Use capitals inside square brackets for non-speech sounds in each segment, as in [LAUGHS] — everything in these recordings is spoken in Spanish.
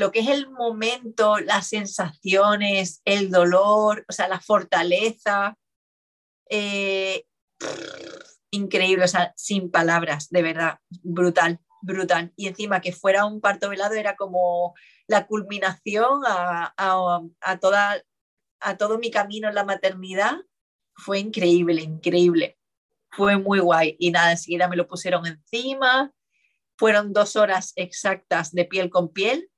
lo que es el momento, las sensaciones, el dolor, o sea, la fortaleza, eh, increíble, o sea, sin palabras, de verdad, brutal, brutal. Y encima que fuera un parto velado era como la culminación a, toda, a todo mi camino en la maternidad. Fue increíble, increíble. Fue muy guay. Y nada, enseguida me lo pusieron encima. Fueron dos horas exactas de piel con piel.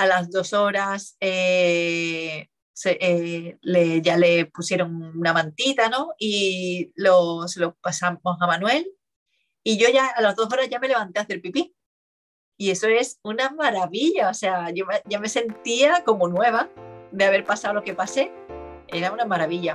A las dos horas eh, eh, ya le pusieron una mantita, ¿no? Y lo, se lo pasamos a Manuel. Y yo ya a las dos horas ya me levanté a hacer pipí. Y eso es una maravilla, o sea, yo ya me sentía como nueva de haber pasado lo que pasé. Era una maravilla.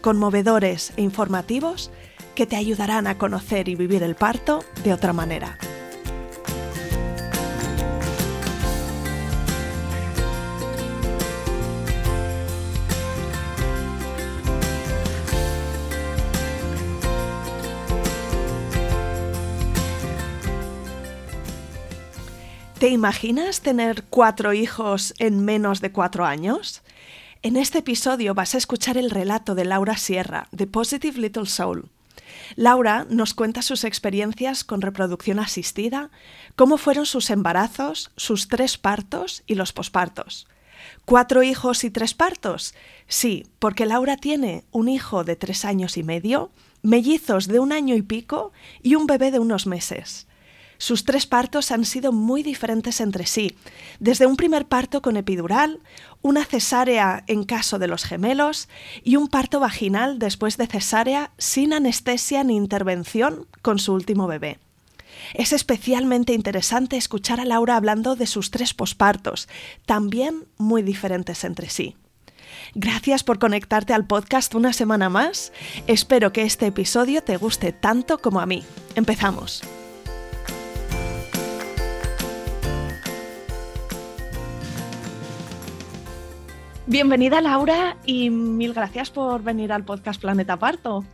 conmovedores e informativos que te ayudarán a conocer y vivir el parto de otra manera. ¿Te imaginas tener cuatro hijos en menos de cuatro años? En este episodio vas a escuchar el relato de Laura Sierra, de Positive Little Soul. Laura nos cuenta sus experiencias con reproducción asistida, cómo fueron sus embarazos, sus tres partos y los pospartos. ¿Cuatro hijos y tres partos? Sí, porque Laura tiene un hijo de tres años y medio, mellizos de un año y pico y un bebé de unos meses. Sus tres partos han sido muy diferentes entre sí, desde un primer parto con epidural, una cesárea en caso de los gemelos y un parto vaginal después de cesárea sin anestesia ni intervención con su último bebé. Es especialmente interesante escuchar a Laura hablando de sus tres pospartos, también muy diferentes entre sí. Gracias por conectarte al podcast una semana más. Espero que este episodio te guste tanto como a mí. Empezamos. Bienvenida Laura y mil gracias por venir al podcast Planeta Parto.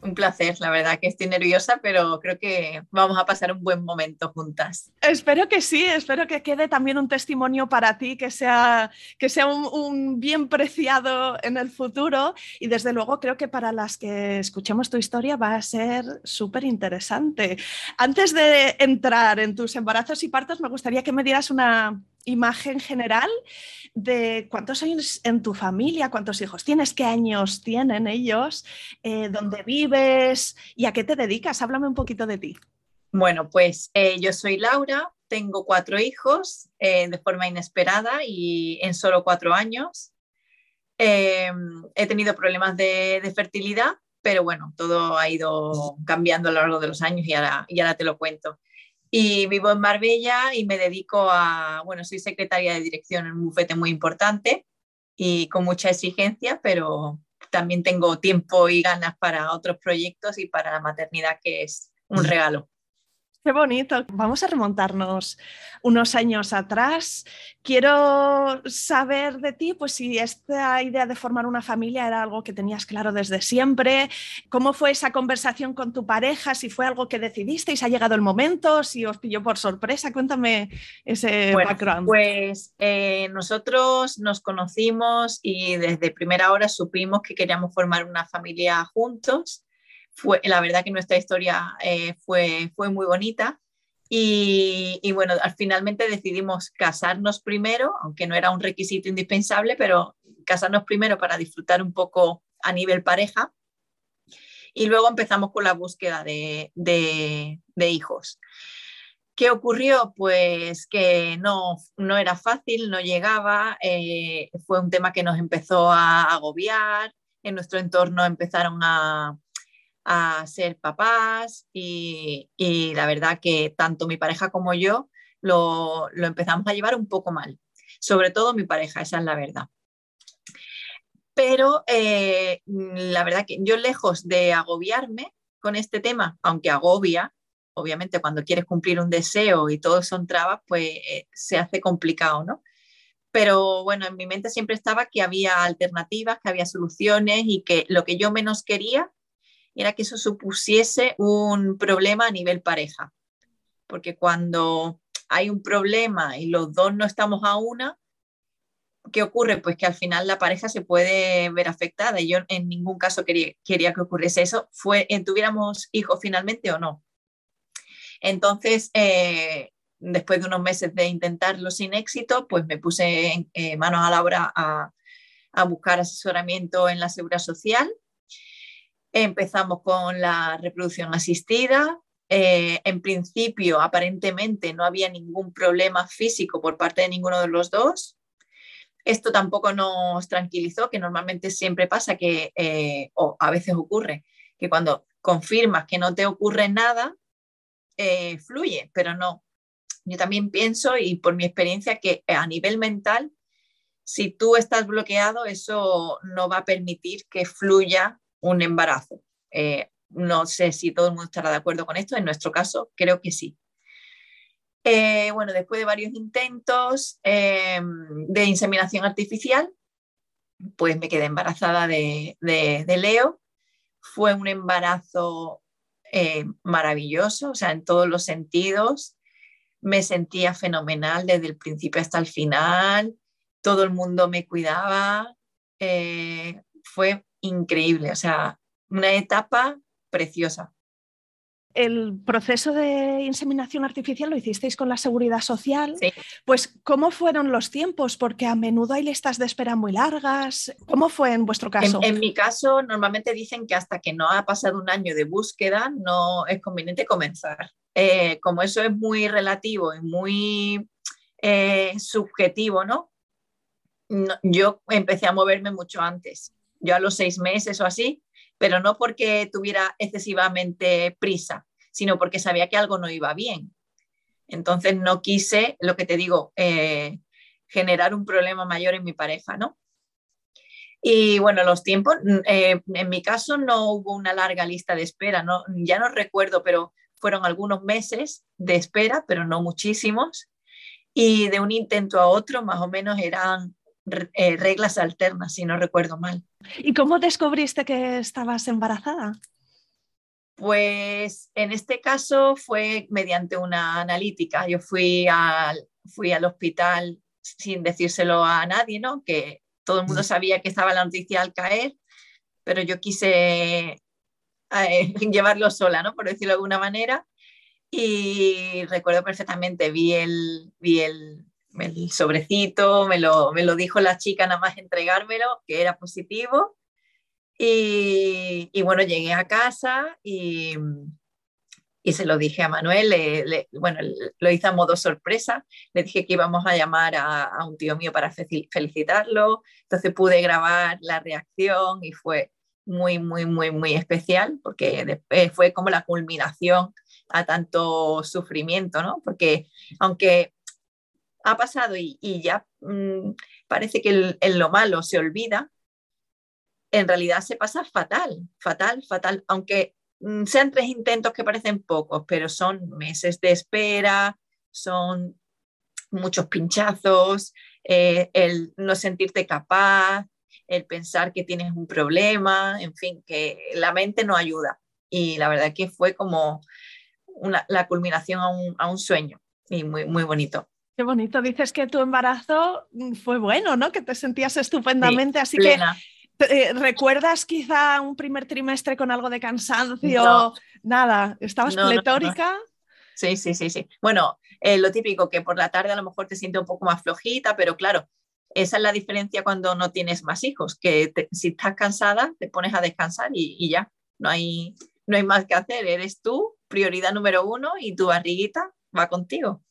Un placer, la verdad que estoy nerviosa, pero creo que vamos a pasar un buen momento juntas. Espero que sí, espero que quede también un testimonio para ti, que sea, que sea un, bien preciado en el futuro y desde luego creo que para las que escuchemos tu historia va a ser súper interesante. Antes de entrar en tus embarazos y partos, me gustaría que me dieras una imagen general de cuántos años en tu familia, cuántos hijos tienes, qué años tienen ellos, eh, dónde vives y a qué te dedicas. Háblame un poquito de ti. Bueno, pues eh, yo soy Laura, tengo cuatro hijos eh, de forma inesperada y en solo cuatro años. Em, he tenido problemas de, fertilidad, pero bueno, todo ha ido cambiando a lo largo de los años y y ahora te lo cuento. Y vivo en Marbella y me dedico a, bueno, soy secretaria de dirección en un bufete muy importante y con mucha exigencia, pero también tengo tiempo y ganas para otros proyectos y para la maternidad, que es un regalo. Qué bonito. Vamos a remontarnos unos años atrás. Quiero saber de ti, pues si esta idea de formar una familia era algo que tenías claro desde siempre. ¿Cómo fue esa conversación con tu pareja? Si fue algo que decidisteis, ha llegado el momento, si os pilló por sorpresa. Cuéntame ese background. Pues eh, nosotros nos conocimos y desde primera hora supimos que queríamos formar una familia juntos fue, la verdad que nuestra historia eh, fue, fue muy bonita. Y, bueno, finalmente decidimos casarnos primero, aunque no era un requisito indispensable, pero casarnos primero para disfrutar un poco a nivel pareja. Y luego empezamos con la búsqueda de, de, hijos. ¿Qué ocurrió? Pues que no, no era fácil, no llegaba, eh, fue un tema que nos empezó a agobiar, en nuestro entorno empezaron a, a ser papás y, la verdad que tanto mi pareja como yo lo, lo, empezamos a llevar un poco mal, sobre todo mi pareja, esa es la verdad. Pero eh, la verdad que yo lejos de agobiarme con este tema, aunque agobia, obviamente cuando quieres cumplir un deseo y todo son trabas, pues eh, se hace complicado, ¿no? Pero bueno, en mi mente siempre estaba que había alternativas, que había soluciones y que lo que yo menos quería era que eso supusiese un problema a nivel pareja. Porque cuando hay un problema y los dos no estamos a una, ¿qué ocurre? Pues que al final la pareja se puede ver afectada y yo en ningún caso quería, que ocurriese eso, fue, tuviéramos hijos finalmente o no. Entonces, eh, después de unos meses de intentarlo sin éxito, pues me puse eh, manos a la obra a, a, buscar asesoramiento en la seguridad social. Empezamos con la reproducción asistida. Eh, en principio, aparentemente, no había ningún problema físico por parte de ninguno de los dos. Esto tampoco nos tranquilizó, que normalmente siempre pasa que, eh, o a veces ocurre, que cuando confirmas que no te ocurre nada, eh, fluye, pero no. Yo también pienso, y por mi experiencia, que a nivel mental, si tú estás bloqueado, eso no va a permitir que fluya un embarazo. Eh, no sé si todo el mundo estará de acuerdo con esto, en nuestro caso creo que sí. Eh, bueno, después de varios intentos eh, de inseminación artificial, pues me quedé embarazada de, Leo. Fue un embarazo maravilloso, o sea, en todos los sentidos. Me sentía fenomenal desde el principio hasta el final. Todo el mundo me cuidaba. fue increíble, o sea, una etapa preciosa el proceso de inseminación artificial lo hicisteis con la seguridad social. Pues, ¿cómo fueron los tiempos? Porque a menudo hay listas de espera muy largas. ¿Cómo fue en vuestro caso? En, mi caso, normalmente dicen que hasta que no ha pasado un año de búsqueda no es conveniente comenzar. Eh, como eso es muy relativo y muy eh, subjetivo, ¿no? Yo empecé a moverme mucho antes. Yo a los seis meses o así pero no porque tuviera excesivamente prisa, sino porque sabía que algo no iba bien. Entonces no quise, lo que te digo, eh, generar un problema mayor en mi pareja, ¿no? Y bueno, los tiempos, mm, eh, en mi caso no hubo una larga lista de espera, ¿no? ya no recuerdo, pero fueron algunos meses de espera, pero no muchísimos. Y de un intento a otro, más o menos eran eh, reglas alternas, si no recuerdo mal. ¿Y cómo descubriste que estabas embarazada? Pues en este caso fue mediante una analítica. Yo fui al, fui al hospital sin decírselo a nadie, ¿no? Que todo el mundo mm. sabía que estaba la noticia al caer, pero yo quise eh, [LAUGHS] llevarlo sola, ¿no? Por decirlo de alguna manera. Y recuerdo perfectamente, vi el, vi el, el sobrecito, me lo, me lo dijo la chica nada más entregármelo, que era positivo. Y, y bueno, llegué a casa y, y se lo dije a Manuel, bueno, lo hice a modo sorpresa, le dije que íbamos a llamar a, un tío mío para felicitarlo, entonces pude grabar la reacción y fue muy, muy, muy, muy especial porque fue como la culminación a tanto sufrimiento, ¿no? Porque aunque ha pasado y, ya mm, parece que en lo malo se olvida, en realidad se pasa fatal, fatal, fatal, aunque mm, sean tres intentos que parecen pocos, pero son meses de espera, son muchos pinchazos, eh, el no sentirte capaz, el pensar que tienes un problema, en fin, que la mente no ayuda. Y la verdad que fue como la culminación a un, a un sueño y muy, muy bonito. Qué bonito. Dices que tu embarazo mm, fue bueno, ¿no? Que te sentías estupendamente. así que eh, ¿recuerdas quizá un primer trimestre con algo de cansancio? Nada, ¿estabas pletórica? sí, sí, sí, sí. Bueno, eh, lo típico, que por la tarde a lo mejor te sientes un poco más flojita, pero claro, esa es la diferencia cuando no tienes más hijos, que si estás cansada, te pones a descansar y, y, ya, no hay, no hay más que hacer. Eres tú, prioridad número uno, y tu barriguita va contigo.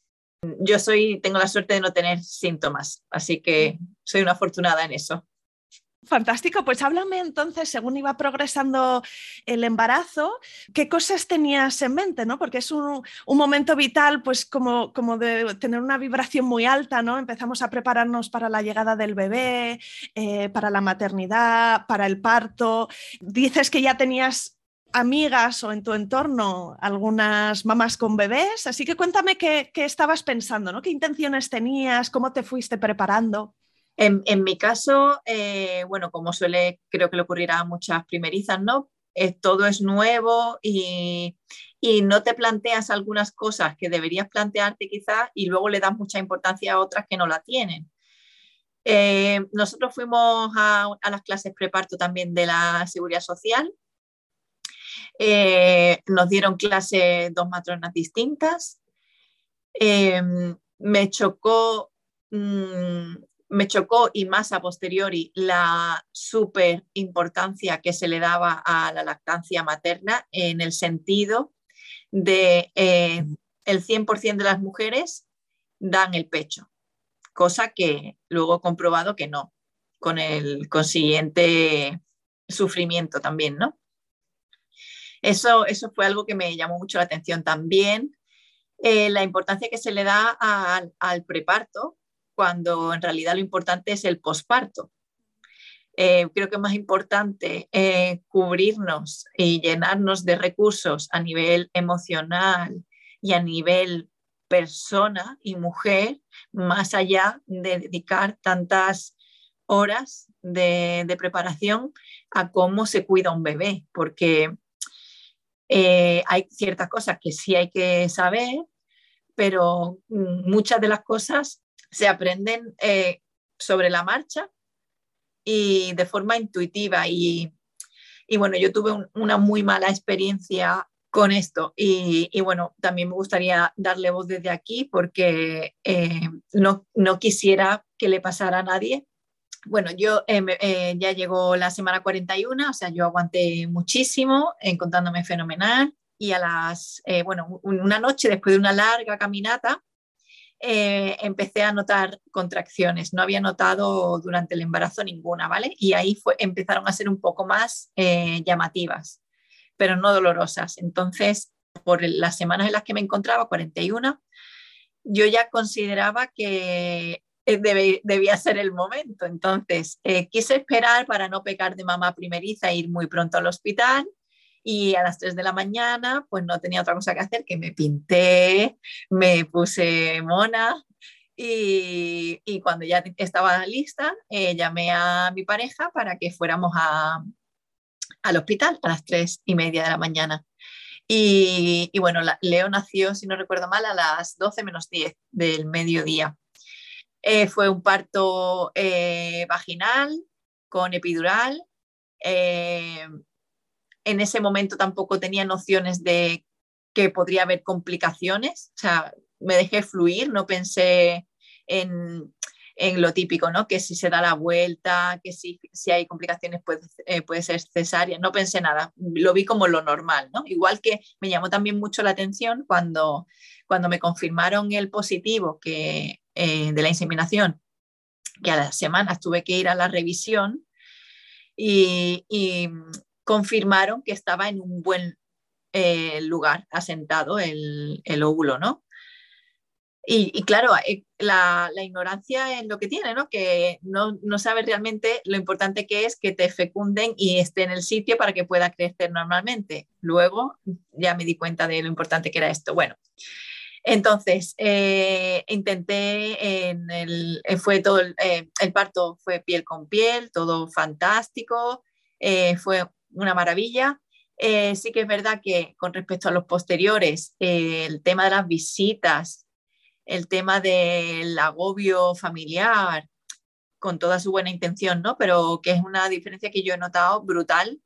Yo soy, tengo la suerte de no tener síntomas, así que soy una afortunada en eso. Fantástico, pues háblame entonces, según iba progresando el embarazo, ¿qué cosas tenías en mente? ¿no? Porque es un, momento vital, pues como, como, de tener una vibración muy alta, ¿no? Empezamos a prepararnos para la llegada del bebé, eh, para la maternidad, para el parto. Dices que ya tenías amigas o en tu entorno algunas mamás con bebés, así que cuéntame qué, estabas pensando, ¿no? ¿Qué intenciones tenías? ¿Cómo te fuiste preparando? En, mi caso, eh, bueno, como suele, creo que le ocurrirá a muchas primerizas, ¿no? Eh, todo es nuevo y, no te planteas algunas cosas que deberías plantearte quizás y luego le das mucha importancia a otras que no la tienen. Eh, nosotros fuimos a, a, las clases preparto también de la seguridad social eh, nos dieron clase dos matronas distintas. Em, me chocó, mm, me chocó y más a posteriori la súper importancia que se le daba a la lactancia materna en el sentido de eh, el 100% de las mujeres dan el pecho, cosa que luego he comprobado que no, con el consiguiente sufrimiento también, ¿no? Eso, eso fue algo que me llamó mucho la atención también. Eh, la importancia que se le da al, preparto, cuando en realidad lo importante es el posparto. Eh, creo que es más importante eh, cubrirnos y llenarnos de recursos a nivel emocional y a nivel persona y mujer, más allá de dedicar tantas horas de, de preparación a cómo se cuida un bebé, porque eh, hay ciertas cosas que sí hay que saber, pero mm, muchas de las cosas se aprenden eh, sobre la marcha y de forma intuitiva. Y, bueno, yo tuve una muy mala experiencia con esto y, bueno, también me gustaría darle voz desde aquí porque eh, no, no quisiera que le pasara a nadie bueno, yo eh, eh, ya llegó la semana 41, o sea, yo aguanté muchísimo, encontrándome fenomenal. Y a las, eh, bueno, una noche después de una larga caminata, empecé a notar contracciones. No había notado durante el embarazo ninguna, ¿vale? Y ahí empezaron a ser un poco más llamativas, pero no dolorosas. Entonces, por las semanas en las que me encontraba, 41, yo ya consideraba que eh, debía ser el momento. Entonces, eh, quise esperar para no pecar de mamá primeriza e ir muy pronto al hospital. Y a las 3 de la mañana, pues no tenía otra cosa que hacer que me pinté, me puse mona y, cuando ya estaba lista, eh, llamé a mi pareja para que fuéramos a, al hospital a las 3 y media de la mañana. Y, y bueno, Leo nació, si no recuerdo mal, a las 12 menos 10 del mediodía. Eh, fue un parto eh, vaginal con epidural. Eh, en ese momento tampoco tenía nociones de que podría haber complicaciones, o sea, me dejé fluir, no pensé en, lo típico, ¿no? Que si se da la vuelta, que si, si hay complicaciones puede, puede, ser cesárea, no pensé nada, lo vi como lo normal, ¿no? Igual que me llamó también mucho la atención cuando, cuando me confirmaron el positivo que eh, de la inseminación, que a las semanas tuve que ir a la revisión y, confirmaron que estaba en un buen eh, lugar asentado el, óvulo, ¿no? Y, claro, eh, la, ignorancia es lo que tiene, ¿no? Que no, no sabes realmente lo importante que es que te fecunden y esté en el sitio para que pueda crecer normalmente. Luego ya me di cuenta de lo importante que era esto. Bueno, entonces, eh, intenté, en el, eh, fue todo, eh, el, parto fue piel con piel, todo fantástico, fue una maravilla. sí que es verdad que con respecto a los posteriores, el tema de las visitas, el tema del agobio familiar, con toda su buena intención, ¿no? Pero que es una diferencia que yo he notado brutal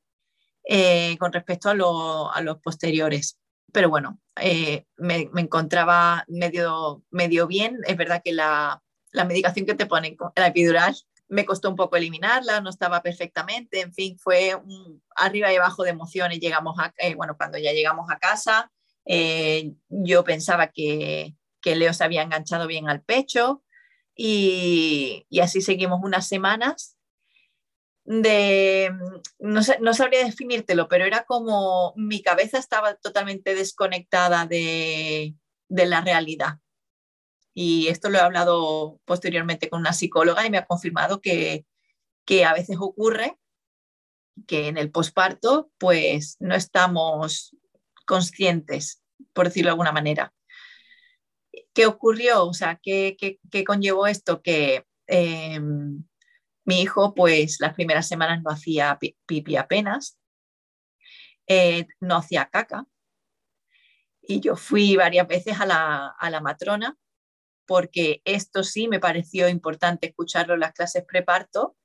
con respecto a, a los posteriores pero bueno, eh, me, encontraba medio, medio bien. Es verdad que la, la medicación que te ponen, la epidural, me costó un poco eliminarla, no estaba perfectamente, en fin, fue un arriba y abajo de emociones. Llegamos a, eh, bueno, cuando ya llegamos a casa, Eh, yo pensaba que, que, Leo se había enganchado bien al pecho y, y así seguimos unas semanas de, no, no, sabría definírtelo, pero era como mi cabeza estaba totalmente desconectada de, de la realidad. Y esto lo he hablado posteriormente con una psicóloga y me ha confirmado que, que a veces ocurre que en el posparto pues no estamos conscientes, por decirlo de alguna manera. ¿Qué ocurrió? O sea, ¿qué, qué, conllevó esto? Que eh, mi hijo pues las primeras semanas no hacía pipi apenas, eh, no hacía caca. Y yo fui varias veces a la, a la matrona porque esto sí me pareció importante escucharlo en las clases preparto,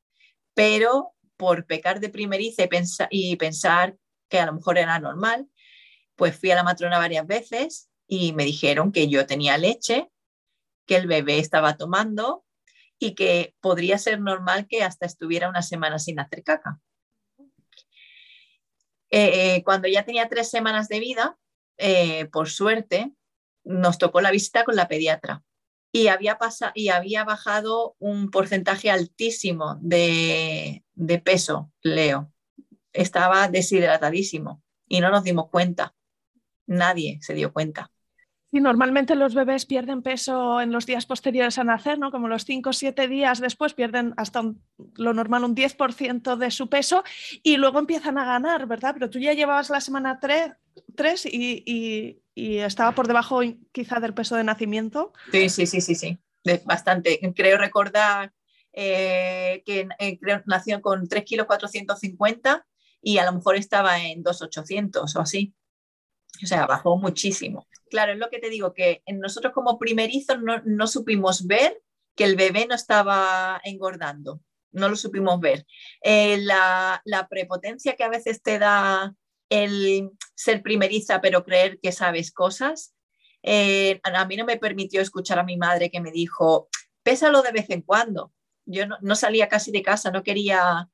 pero por pecar de primeriza y, pensar que a lo mejor era normal, pues fui a la matrona varias veces y me dijeron que yo tenía leche, que el bebé estaba tomando y que podría ser normal que hasta estuviera una semana sin hacer caca. Eh, eh, cuando ya tenía tres semanas de vida, eh, por suerte, nos tocó la visita con la pediatra y había, y había bajado un porcentaje altísimo de, de peso, Leo. Estaba deshidratadísimo y no nos dimos cuenta. Nadie se dio cuenta. Y normalmente los bebés pierden peso en los días posteriores a nacer, ¿no? Como los 5 o 7 días después pierden hasta lo normal un 10% de su peso y luego empiezan a ganar, ¿verdad? Pero tú ya llevabas la semana 3, y, estaba por debajo quizá del peso de nacimiento. Sí, sí, sí, sí, sí, bastante. Creo recordar eh, que eh, nació con 3 kilos 450 y a lo mejor estaba en 2,800 o así. O sea, bajó muchísimo. Claro, es lo que te digo, que nosotros como primerizos no, supimos ver que el bebé no estaba engordando, no lo supimos ver. Eh, la, prepotencia que a veces te da el ser primeriza pero creer que sabes cosas, eh, a mí no me permitió escuchar a mi madre que me dijo, pésalo de vez en cuando. Yo no, salía casi de casa, no quería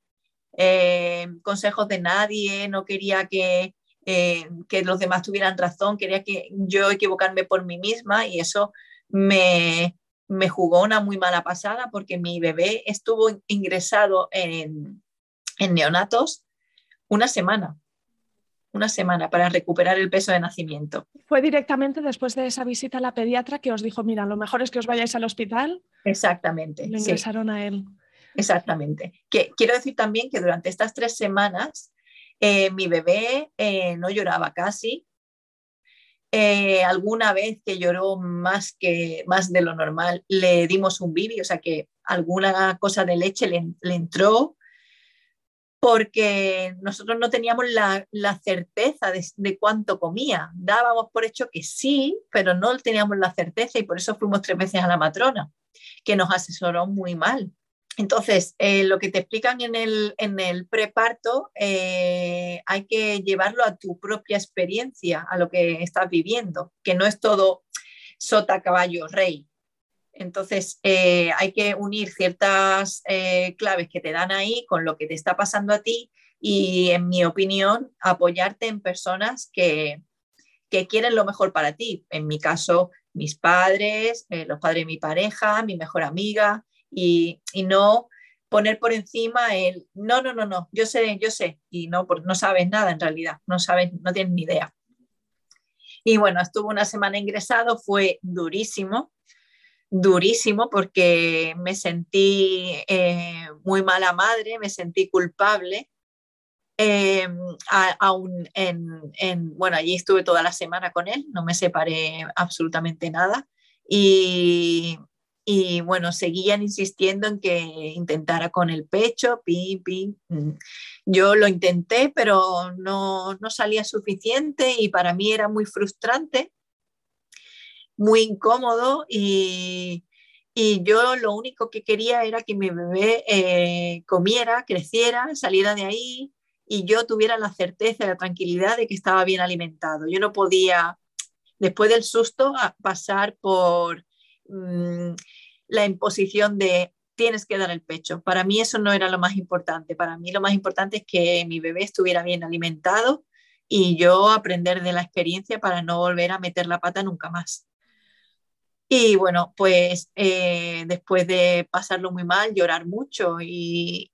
eh, consejos de nadie, no quería que eh, que los demás tuvieran razón, quería que yo equivocarme por mí misma y eso me, me jugó una muy mala pasada porque mi bebé estuvo ingresado en, en neonatos una semana una semana para recuperar el peso de nacimiento. ¿Fue directamente después de esa visita a la pediatra que os dijo, mira, lo mejor es que os vayáis al hospital? Exactamente. Lo ingresaron a él. Exactamente. Que, quiero decir también que durante estas tres semanas eh, mi bebé eh, no lloraba casi. Eh, alguna vez que lloró más, que, más de lo normal, le dimos un bibi, o sea que alguna cosa de leche le, entró porque nosotros no teníamos la, certeza de, de, cuánto comía. Dábamos por hecho que sí, pero no teníamos la certeza y por eso fuimos tres veces a la matrona, que nos asesoró muy mal. Entonces, eh, lo que te explican en el, en el preparto eh, hay que llevarlo a tu propia experiencia, a lo que estás viviendo, que no es todo sota, caballo, rey. Entonces, eh, hay que unir ciertas claves que te dan ahí con lo que te está pasando a ti y, en mi opinión, apoyarte en personas que, que quieren lo mejor para ti. En mi caso, mis padres, los padres de mi pareja, mi mejor amiga, y, no poner por encima el, no, no, no, no, yo sé, yo sé, y no, no sabes nada en realidad, no sabes, no tienes ni idea. Y bueno, estuvo una semana ingresado, fue durísimo, durísimo porque me sentí eh, muy mala madre, me sentí culpable. Eh, aún en, en, bueno, allí estuve toda la semana con él, no me separé absolutamente nada. Y, y bueno, seguían insistiendo en que intentara con el pecho, pi, pi. Mm. Yo lo intenté, pero no, no salía suficiente y para mí era muy frustrante, muy incómodo y, y yo lo único que quería era que mi bebé eh, comiera, creciera, saliera de ahí y yo tuviera la certeza, la tranquilidad de que estaba bien alimentado. Yo no podía, después del susto, pasar por Mm, la imposición de tienes que dar el pecho. Para mí eso no era lo más importante. Para mí lo más importante es que mi bebé estuviera bien alimentado y yo aprender de la experiencia para no volver a meter la pata nunca más. Y bueno, pues eh, después de pasarlo muy mal, llorar mucho y,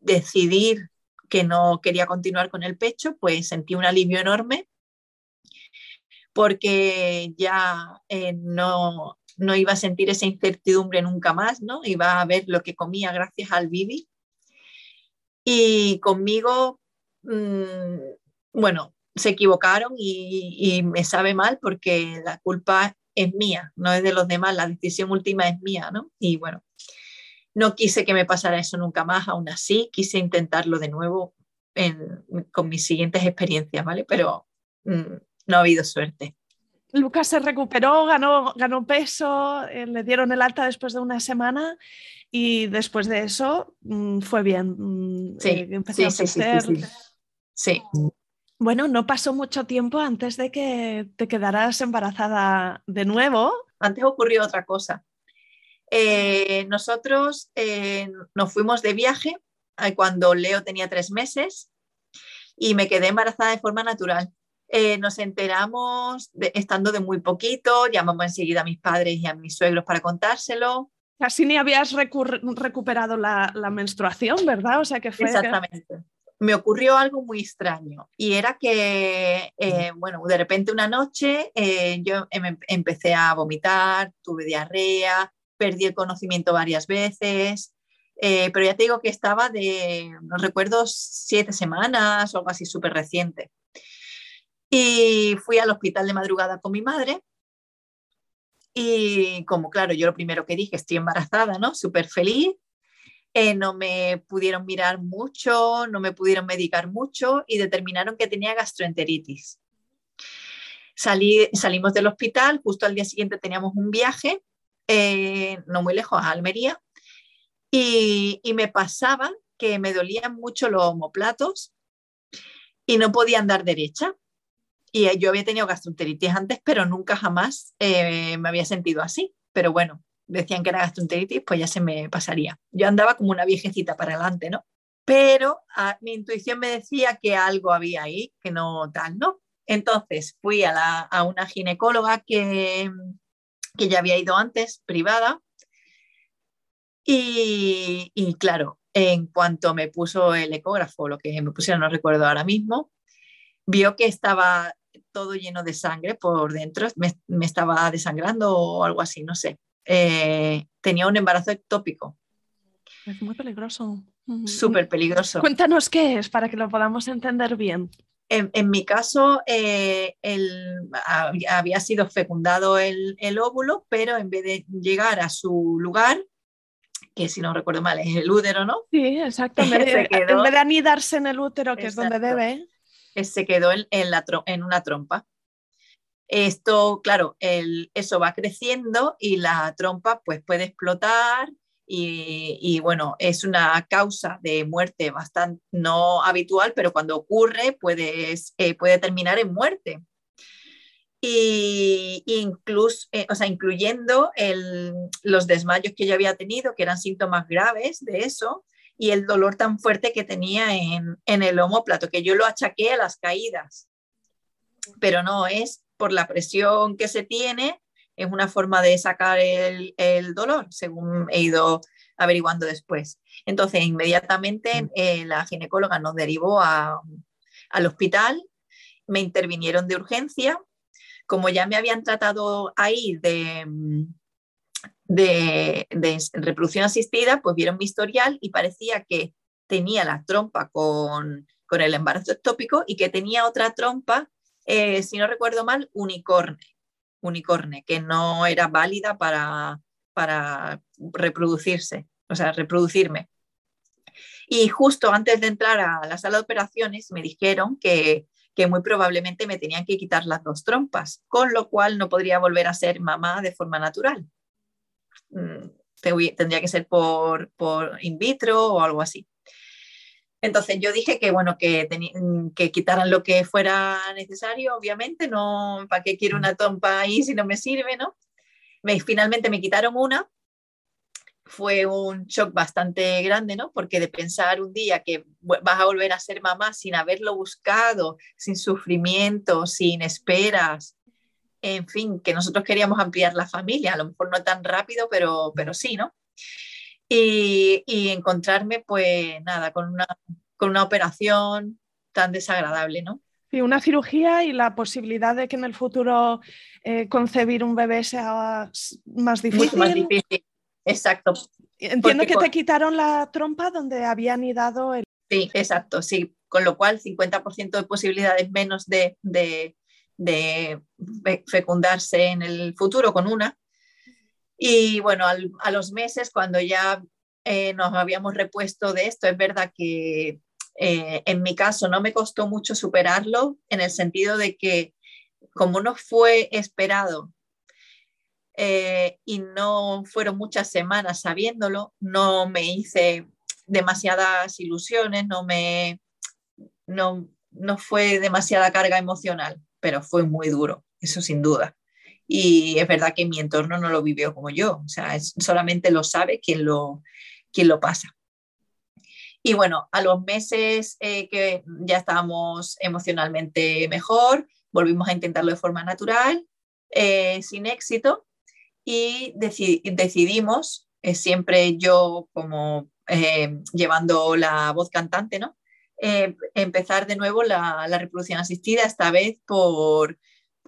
decidir que no quería continuar con el pecho, pues sentí un alivio enorme porque ya eh, no, no iba a sentir esa incertidumbre nunca más, ¿no? Iba a ver lo que comía gracias al Bibi. Y conmigo, mm, bueno, se equivocaron y, me sabe mal porque la culpa es mía, no es de los demás, la decisión última es mía, ¿no? Y bueno, no quise que me pasara eso nunca más, aún así quise intentarlo de nuevo con mis siguientes experiencias, ¿vale? Pero mm, no ha habido suerte. Lucas se recuperó, ganó, ganó peso, eh, le dieron el alta después de una semana y después de eso mm, fue bien. Mm, sí, eh, sí, sí, sí, Bueno, no pasó mucho tiempo antes de que te quedaras embarazada de nuevo. Antes ocurrió otra cosa. Eh, nosotros nos fuimos de viaje cuando Leo tenía tres meses y me quedé embarazada de forma natural. Eh, nos enteramos estando de muy poquito, llamamos enseguida a mis padres y a mis suegros para contárselo. Casi ni habías recuperado la, menstruación, ¿verdad? O sea que fue. Exactamente. Me ocurrió algo muy extraño y era que, eh, bueno, de repente una noche eh, yo em, empecé a vomitar, tuve diarrea, perdí el conocimiento varias veces, pero ya te digo que estaba de, no recuerdo, siete semanas o algo así súper reciente. Y fui al hospital de madrugada con mi madre. Y como claro, yo lo primero que dije, estoy embarazada, ¿no? Súper feliz. Eh, no me pudieron mirar mucho, no me pudieron medicar mucho y determinaron que tenía gastroenteritis. Salí, salimos del hospital, justo al día siguiente teníamos un viaje, eh, no muy lejos, a Almería, y, y, me pasaba que me dolían mucho los homoplatos y no podía andar derecha. Y yo había tenido gastroenteritis antes, pero nunca jamás eh, me había sentido así. Pero bueno, decían que era gastroenteritis, pues ya se me pasaría. Yo andaba como una viejecita para adelante, ¿no? Pero ah, mi intuición me decía que algo había ahí, que no tal, ¿no? Entonces fui a, una ginecóloga que, que ya había ido antes, privada, y, claro, en cuanto me puso el ecógrafo, lo que me pusieron, no recuerdo ahora mismo, vio que estaba todo lleno de sangre por dentro, me, estaba desangrando o algo así, no sé. Eh, tenía un embarazo ectópico. Es muy peligroso. Súper peligroso. Cuéntanos qué es para que lo podamos entender bien. En, mi caso, eh, había sido fecundado el, óvulo, pero en vez de llegar a su lugar, que si no recuerdo mal es el útero, ¿no? Sí, exactamente. en [LAUGHS] vez de anidarse en el útero, que es donde debe, se quedó en, en, una trompa. Esto, claro, el, eso va creciendo y la trompa pues puede explotar y, bueno, es una causa de muerte bastante no habitual, pero cuando ocurre eh, puede terminar en muerte. Y incluso, eh, o sea, incluyendo los desmayos que yo había tenido, que eran síntomas graves de eso, y el dolor tan fuerte que tenía en, el homóplato, que yo lo achaqué a las caídas, pero no es por la presión que se tiene, es una forma de sacar el, dolor, según he ido averiguando después. Entonces, inmediatamente eh, la ginecóloga nos derivó al hospital, me intervinieron de urgencia. Como ya me habían tratado ahí de, de, reproducción asistida, pues vieron mi historial y parecía que tenía la trompa con, el embarazo ectópico y que tenía otra trompa, eh, si no recuerdo mal, unicorne, unicorne, que no era válida para, para reproducirse, o sea, reproducirme. Y justo antes de entrar a la sala de operaciones me dijeron que, que muy probablemente me tenían que quitar las dos trompas, con lo cual no podría volver a ser mamá de forma natural. Mm, tendría que ser por, in vitro o algo así. Entonces yo dije que bueno, que, mm, que quitaran lo que fuera necesario, obviamente, no, ¿para qué quiero una trompa ahí si no me sirve, no? Me, finalmente me quitaron una fue un shock bastante grande, ¿no? Porque de pensar un día que vas a volver a ser mamá sin haberlo buscado, sin sufrimiento, sin esperas, en fin, que nosotros queríamos ampliar la familia, a lo mejor no tan rápido, pero, pero sí, ¿no? Y, y encontrarme, pues nada, con una, con una operación tan desagradable, ¿no? Sí, una cirugía y la posibilidad de que en el futuro eh, concebir un bebé sea más difícil. más difícil, exacto. Entiendo que te quitaron la trompa donde habían anidado el... Sí, exacto, sí. Con lo cual, 50% de posibilidades menos de, de, de, fecundarse en el futuro con una. Y bueno, a los meses, cuando ya eh, nos habíamos repuesto de esto, es verdad que eh, en mi caso no me costó mucho superarlo en el sentido de que como no fue esperado eh, y no fueron muchas semanas sabiéndolo, no me hice demasiadas ilusiones, no me no, no fue demasiada carga emocional, pero fue muy duro, eso sin duda. Y es verdad que mi entorno no lo vivió como yo, o sea, solamente lo sabe quien lo, quien lo pasa. Y bueno, a los meses eh, que ya estábamos emocionalmente mejor, volvimos a intentarlo de forma natural, eh, sin éxito, y decidimos, eh, siempre yo como llevando la voz cantante, ¿no? Empezar de nuevo la, reproducción asistida, esta vez por,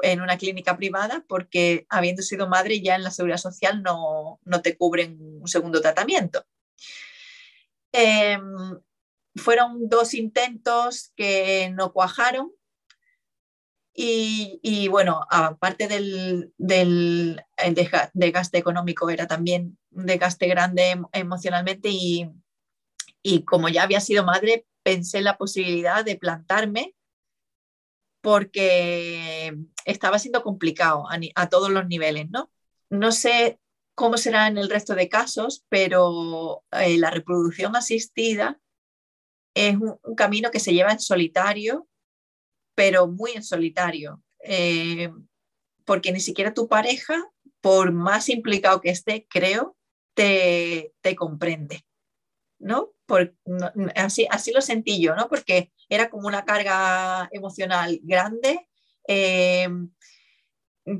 en una clínica privada, porque habiendo sido madre ya en la seguridad social no, no te cubren un segundo tratamiento. Em, fueron dos intentos que no cuajaron. Y, bueno, aparte del, del desgaste económico, era también un desgaste grande emocionalmente y, y como ya había sido madre, pensé la posibilidad de plantarme porque estaba siendo complicado a, todos los niveles, ¿no? No sé cómo será en el resto de casos, pero eh, la reproducción asistida es un, camino que se lleva en solitario, pero muy en solitario, eh, porque ni siquiera tu pareja, por más implicado que esté, creo, te, te comprende, ¿no? Por, así, así lo sentí yo, ¿no? Porque era como una carga emocional grande. Eh,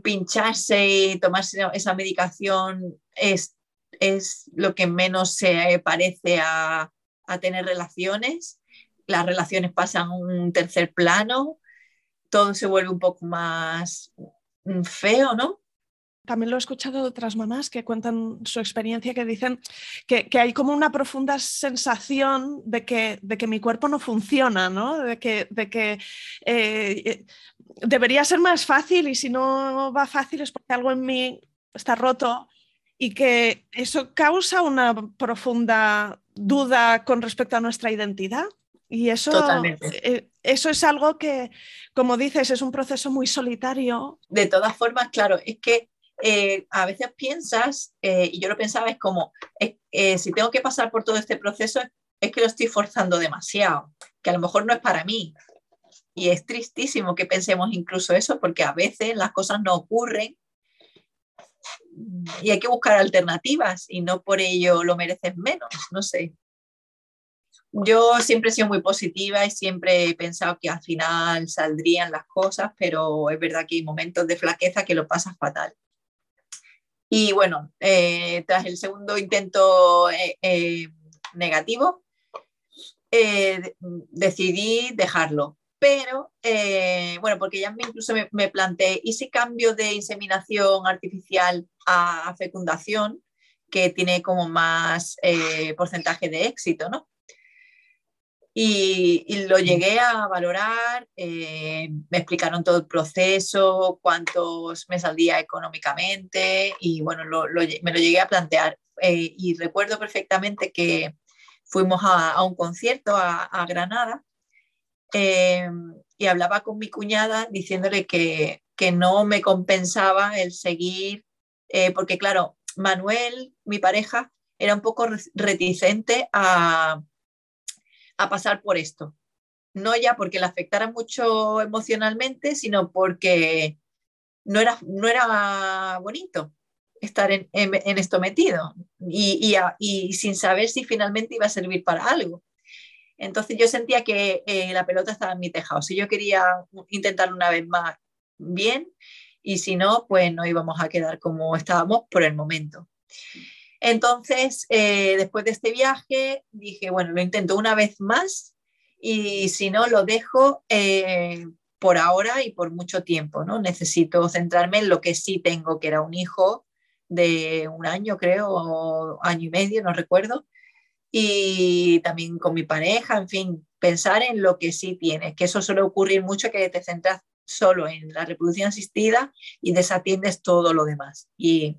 pincharse y tomarse esa medicación es, es lo que menos se parece a, tener relaciones. Las relaciones pasan a un tercer plano, todo se vuelve un poco más feo, ¿no? También lo he escuchado de otras mamás que cuentan su experiencia, que dicen que, hay como una profunda sensación de que, de que mi cuerpo no funciona, ¿no? de que, de que eh, debería ser más fácil y si no va fácil es porque algo en mí está roto y que eso causa una profunda duda con respecto a nuestra identidad. Y eso, eh, eso es algo que, como dices, es un proceso muy solitario. De todas formas, claro, es que eh, a veces piensas, eh, y yo lo pensaba, es como, si tengo que pasar por todo este proceso, es que lo estoy forzando demasiado, que a lo mejor no es para mí, y es tristísimo que pensemos incluso eso, porque a veces las cosas no ocurren y hay que buscar alternativas y no por ello lo mereces menos, no sé. Yo siempre he sido muy positiva y siempre he pensado que al final saldrían las cosas, pero es verdad que hay momentos de flaqueza que lo pasas fatal. Y bueno, eh, tras el segundo intento eh, eh, negativo, decidí dejarlo pero bueno, porque ya me, incluso me, planteé, ¿y si cambio de inseminación artificial a, fecundación, que tiene como más porcentaje de éxito, ¿no? Y, lo llegué a valorar, eh, me explicaron todo el proceso, cuántos me saldría económicamente y bueno, me lo llegué a plantear. y recuerdo perfectamente que fuimos a, un concierto a Granada eh, y hablaba con mi cuñada diciéndole que, que no me compensaba el seguir, eh, porque claro, Manuel, mi pareja, era un poco reticente a, a pasar por esto. No ya porque le afectara mucho emocionalmente, sino porque no era, no era bonito. estar en, esto metido y, y, sin saber si finalmente iba a servir para algo. Entonces yo sentía que eh, la pelota estaba en mi tejado. Si yo quería intentarlo una vez más, bien, y si no, pues no íbamos a quedar como estábamos por el momento. Entonces, eh, después de este viaje, dije, bueno, lo intento una vez más y si no, lo dejo eh, por ahora y por mucho tiempo, ¿no? Necesito centrarme en lo que sí tengo, que era un hijo de un año, creo, o año y medio, no recuerdo, y también con mi pareja, en fin, pensar en lo que sí tienes, que eso suele ocurrir mucho, que te centras solo en la reproducción asistida y desatiendes todo lo demás. Y,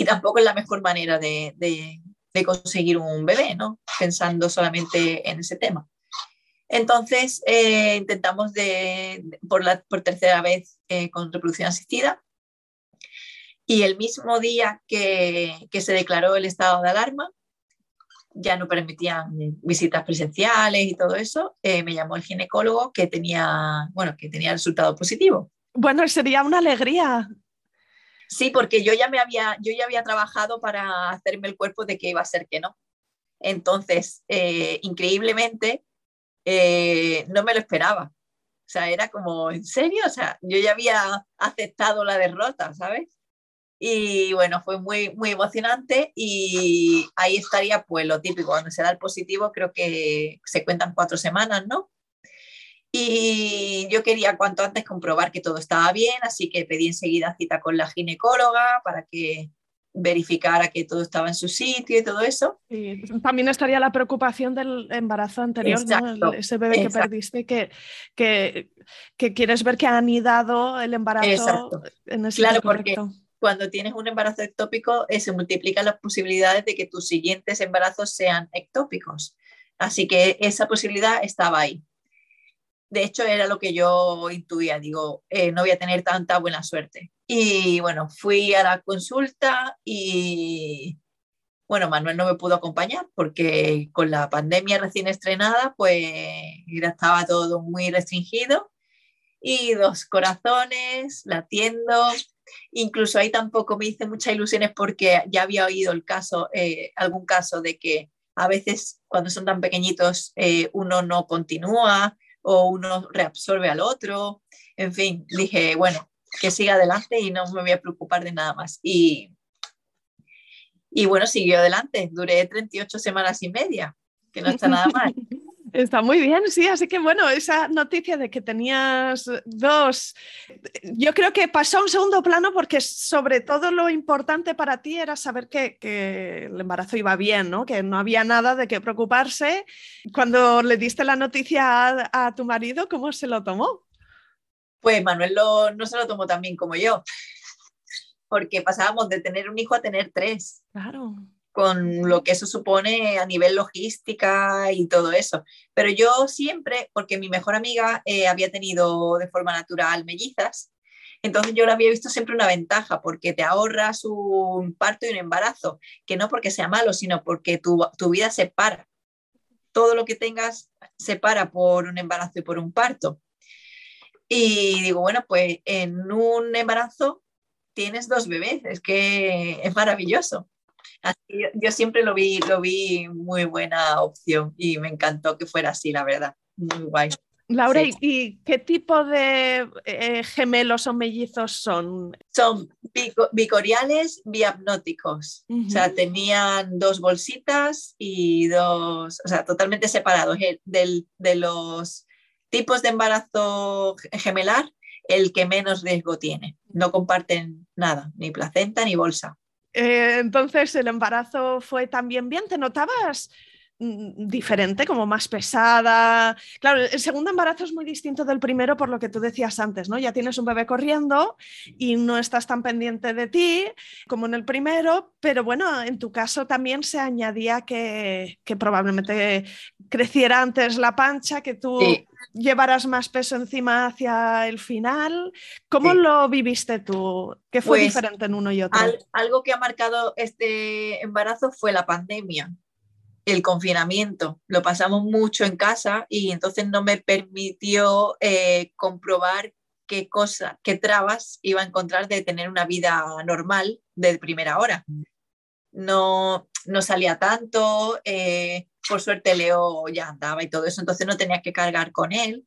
y tampoco es la mejor manera de, de, conseguir un bebé, ¿no? Pensando solamente en ese tema. Entonces, eh, intentamos de, por, la, por tercera vez eh, con reproducción asistida. Y el mismo día que, que se declaró el estado de alarma, ya no permitían visitas presenciales y todo eso, eh, me llamó el ginecólogo que tenía, bueno, que tenía resultado positivo. Bueno, sería una alegría. Sí, porque yo ya me había, yo ya había trabajado para hacerme el cuerpo de que iba a ser que no. Entonces, eh, increíblemente, eh, no me lo esperaba. O sea, era como, ¿en serio? O sea, yo ya había aceptado la derrota, ¿sabes? Y bueno, fue muy, muy emocionante y ahí estaría pues lo típico, cuando se da el positivo creo que se cuentan cuatro semanas, ¿no? Y yo quería cuanto antes comprobar que todo estaba bien, así que pedí enseguida cita con la ginecóloga para que verificara que todo estaba en su sitio y todo eso. Y también estaría la preocupación del embarazo anterior, ¿no? ese bebé que perdiste, que, que, que, quieres ver que ha anidado el embarazo exacto. en ese Claro, porque cuando tienes un embarazo ectópico eh, se multiplican las posibilidades de que tus siguientes embarazos sean ectópicos. Así que esa posibilidad estaba ahí. De hecho, era lo que yo intuía, digo, eh, no voy a tener tanta buena suerte. Y bueno, fui a la consulta y bueno, Manuel no me pudo acompañar porque con la pandemia recién estrenada, pues estaba todo muy restringido y dos corazones latiendo, Incluso ahí tampoco me hice muchas ilusiones porque ya había oído el caso, eh, algún caso de que a veces cuando son tan pequeñitos eh, uno no continúa o uno reabsorbe al otro. En fin, dije, bueno, que siga adelante y no me voy a preocupar de nada más. Y, y bueno, siguió adelante. Duré 38 semanas y media, que no está nada mal. [LAUGHS] Está muy bien, sí, así que bueno, esa noticia de que tenías dos, yo creo que pasó a un segundo plano porque sobre todo lo importante para ti era saber que, el embarazo iba bien, ¿no? que no había nada de qué preocuparse. Cuando le diste la noticia a, tu marido, ¿cómo se lo tomó? Pues Manuel no se lo tomó tan bien como yo, porque pasábamos de tener un hijo a tener tres. Claro con lo que eso supone a nivel logística y todo eso. Pero yo siempre, porque mi mejor amiga eh, había tenido de forma natural mellizas, entonces yo lo había visto siempre una ventaja, porque te ahorras un parto y un embarazo, que no porque sea malo, sino porque tu, tu vida se para. Todo lo que tengas se para por un embarazo y por un parto. Y digo, bueno, pues en un embarazo tienes dos bebés, es que es maravilloso yo, siempre lo vi, lo vi muy buena opción y me encantó que fuera así, la verdad. Muy guay. Laura, ¿y qué tipo de eh, gemelos o mellizos son? Son bicoriales biapnóticos. O sea, tenían dos bolsitas y dos, o sea, totalmente separados. Del, de los tipos de embarazo gemelar, el que menos riesgo tiene. No comparten nada, ni placenta ni bolsa. Eh, entonces el embarazo fue también bien, ¿te notabas mm, diferente, como más pesada? Claro, el segundo embarazo es muy distinto del primero por lo que tú decías antes, ¿no? Ya tienes un bebé corriendo y no estás tan pendiente de ti como en el primero, pero bueno, en tu caso también se añadía que, probablemente creciera antes la pancha, que tú llevarás más peso encima hacia el final. ¿Cómo lo viviste tú? ¿Qué fue pues, diferente en uno y otro? algo que ha marcado este embarazo fue la pandemia, el confinamiento. Lo pasamos mucho en casa y entonces no me permitió eh, comprobar qué cosa, qué trabas iba a encontrar de tener una vida normal de primera hora. No, no salía tanto, eh, por suerte Leo ya andaba y todo eso, entonces no tenía que cargar con él.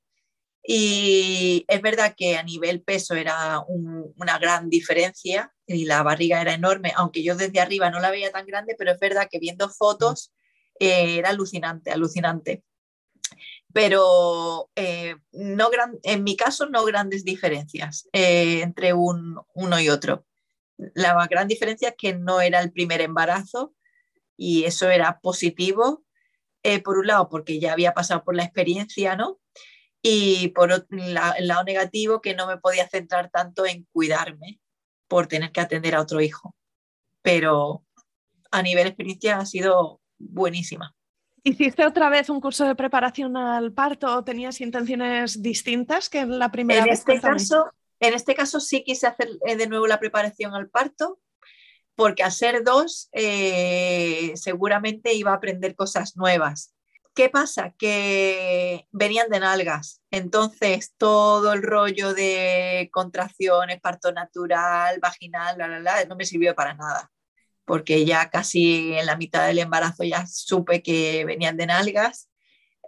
Y es verdad que a nivel peso era una gran diferencia y la barriga era enorme, aunque yo desde arriba no la veía tan grande, pero es verdad que viendo fotos eh, era alucinante, alucinante. Pero eh, no gran, en mi caso no grandes diferencias eh, entre uno y otro. La gran diferencia es que no era el primer embarazo y eso era positivo, por un lado porque ya había pasado por la experiencia, ¿no? y por el lado negativo que no me podía centrar tanto en cuidarme por tener que atender a otro hijo. Pero a nivel experiencia ha sido buenísima. ¿Hiciste otra vez un curso de preparación al parto o tenías intenciones distintas que en la primera en vez? Este caso, en este caso sí quise hacer eh, de nuevo la preparación al parto, porque ser dos eh, seguramente iba a aprender cosas nuevas. ¿Qué pasa? Que venían de nalgas, entonces todo el rollo de contracciones, parto natural, vaginal, no me sirvió para nada, porque ya casi en la mitad del embarazo ya supe que venían de nalgas,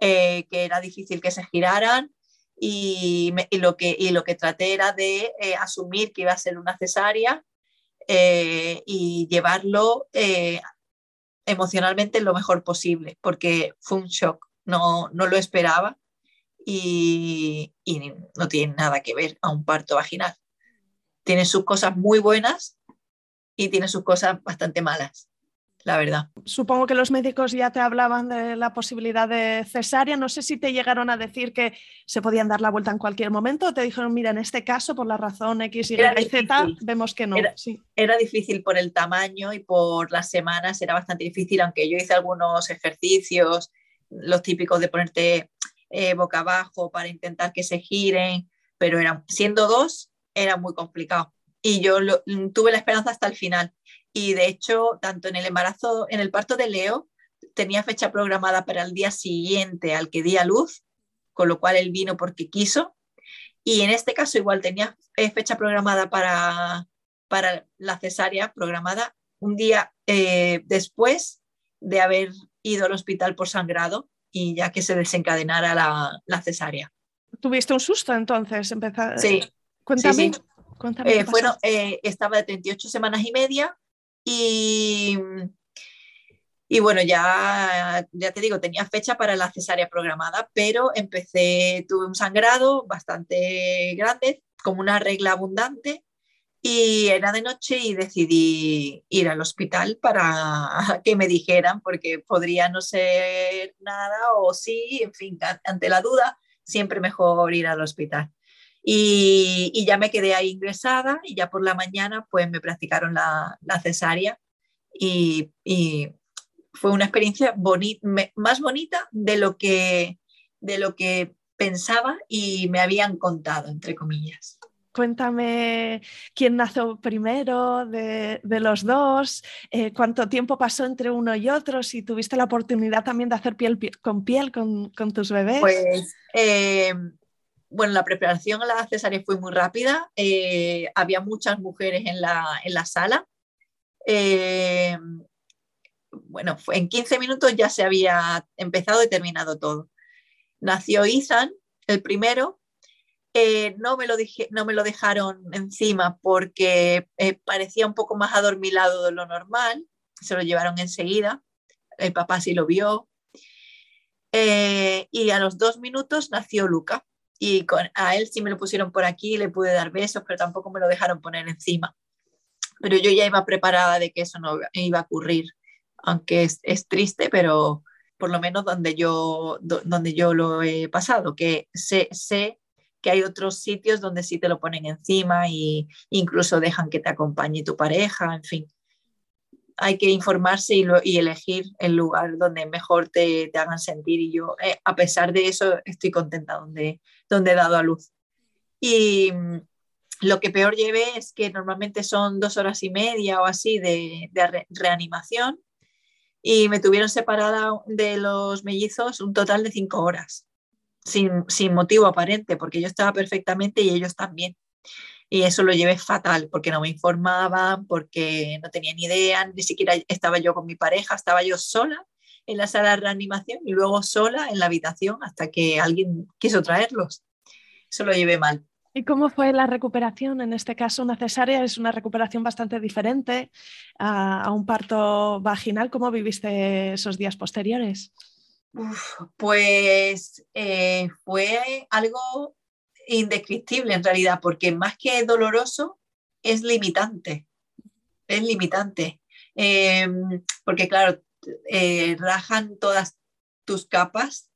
eh, que era difícil que se giraran y, lo, que, que traté era de eh, asumir que iba a ser una cesárea eh, y llevarlo emocionalmente lo mejor posible, porque fue un shock, no, no lo esperaba y, no tiene nada que ver a un parto vaginal. Tiene sus cosas muy buenas y tiene sus cosas bastante malas la verdad. Supongo que los médicos ya te hablaban de la posibilidad de cesárea. No sé si te llegaron a decir que se podían dar la vuelta en cualquier momento o te dijeron, mira, en este caso, por la razón X, Y, Z, vemos que no. Era, era, difícil por el tamaño y por las semanas, era bastante difícil, aunque yo hice algunos ejercicios, los típicos de ponerte eh, boca abajo para intentar que se giren, pero eran, siendo dos, era muy complicado. Y yo tuve la esperanza hasta el final y de hecho, tanto en el embarazo, en el parto de Leo, tenía fecha programada para el día siguiente al que di a luz, con lo cual él vino porque quiso. Y en este caso igual tenía eh, fecha programada para, para la cesárea, programada un día eh, después de haber ido al hospital por sangrado y ya que se desencadenara la, la cesárea. ¿Tuviste un susto entonces? Empezar... Sí. Cuéntame. Cuéntame eh, estaba de 38 semanas y media y, y bueno, ya, ya te digo, tenía fecha para la cesárea programada, pero empecé, tuve un sangrado bastante grande, como una regla abundante, y era de noche y decidí ir al hospital para [LAUGHS] que me dijeran, porque podría no ser nada o sí, en fin, ante la duda, siempre mejor ir al hospital. Y, ya me quedé ahí ingresada y ya por la mañana pues me practicaron la, cesárea y, fue una experiencia más bonita de lo, que, de lo que pensaba y me habían contado, entre comillas. Cuéntame quién nació primero de, los dos, eh, cuánto tiempo pasó entre uno y otro, si tuviste la oportunidad también de hacer piel, con piel con, tus bebés. Pues eh, bueno, la preparación a la cesárea fue muy rápida, eh, había muchas mujeres en la, sala. Eh, bueno, en 15 minutos ya se había empezado y terminado todo. Nació Ethan, el primero. Eh, no, me lo no me lo dejaron encima porque parecía un poco más adormilado de lo normal. Se lo llevaron enseguida. El papá sí lo vio. y a los dos minutos nació Luca y con, a él sí me lo pusieron por aquí, le pude dar besos, pero tampoco me lo dejaron poner encima. Pero yo ya iba preparada de que eso no iba a ocurrir, aunque es, es triste, pero por lo menos donde yo, donde yo lo he pasado, que sé, sé que hay otros sitios donde sí te lo ponen encima y incluso dejan que te acompañe tu pareja, en fin. Hay que informarse y, elegir el lugar donde mejor te, te hagan sentir y yo, eh, a pesar de eso, estoy contenta donde, donde he dado a luz. Y mm, lo que peor llevé es que normalmente son dos horas y media o así de, reanimación y me tuvieron separada de los mellizos un total de cinco horas. sin, sin motivo aparente, porque yo estaba perfectamente y ellos también. Y eso lo llevé fatal, porque no me informaban, porque no tenían idea, ni siquiera estaba yo con mi pareja, estaba yo sola en la sala de reanimación y luego sola en la habitación hasta que alguien quiso traerlos. Eso lo llevé mal. ¿Y cómo fue la recuperación? En este caso, una cesárea es una recuperación bastante diferente a, un parto vaginal. ¿Cómo viviste esos días posteriores? pues eh, fue algo indescriptible en realidad, porque más que doloroso, es limitante. Es limitante. Em, porque claro, eh, rajan todas tus capas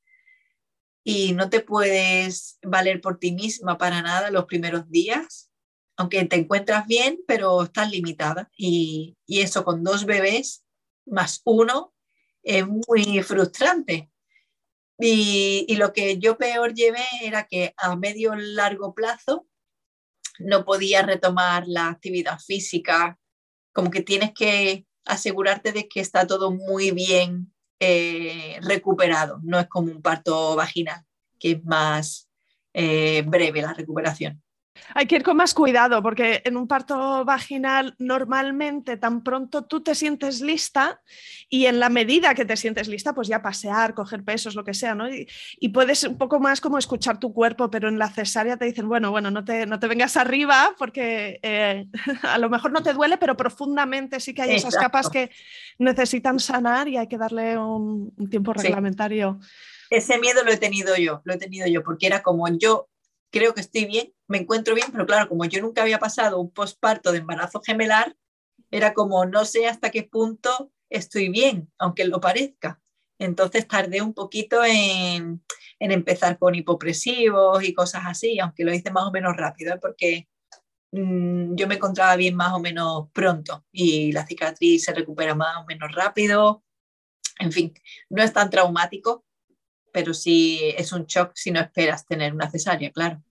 y no te puedes valer por ti misma para nada los primeros días, aunque te encuentras bien, pero estás limitada. Y, eso con dos bebés más uno es muy frustrante. Y, lo que yo peor llevé era que a medio largo plazo no podía retomar la actividad física, como que tienes que asegurarte de que está todo muy bien eh, recuperado. No es como un parto vaginal, que es más eh, breve la recuperación. Hay que ir con más cuidado porque en un parto vaginal normalmente tan pronto tú te sientes lista y en la medida que te sientes lista, pues ya pasear, coger pesos, lo que sea, ¿no? Y, puedes un poco más como escuchar tu cuerpo, pero en la cesárea te dicen, bueno, bueno, no te, no te vengas arriba porque eh, [LAUGHS] a lo mejor no te duele, pero profundamente sí que hay esas capas que necesitan sanar y hay que darle un, tiempo reglamentario. Ese miedo lo he tenido yo, lo he tenido yo, porque era como yo creo que estoy bien, me encuentro bien, pero claro, como yo nunca había pasado un posparto de embarazo gemelar, era como no sé hasta qué punto estoy bien, aunque lo parezca. Entonces tardé un poquito en, empezar con hipopresivos y cosas así, aunque lo hice más o menos rápido, ¿eh? porque mm, yo me encontraba bien más o menos pronto y la cicatriz se recupera más o menos rápido. En fin, no es tan traumático, pero sí es un shock si no esperas tener una cesárea, claro.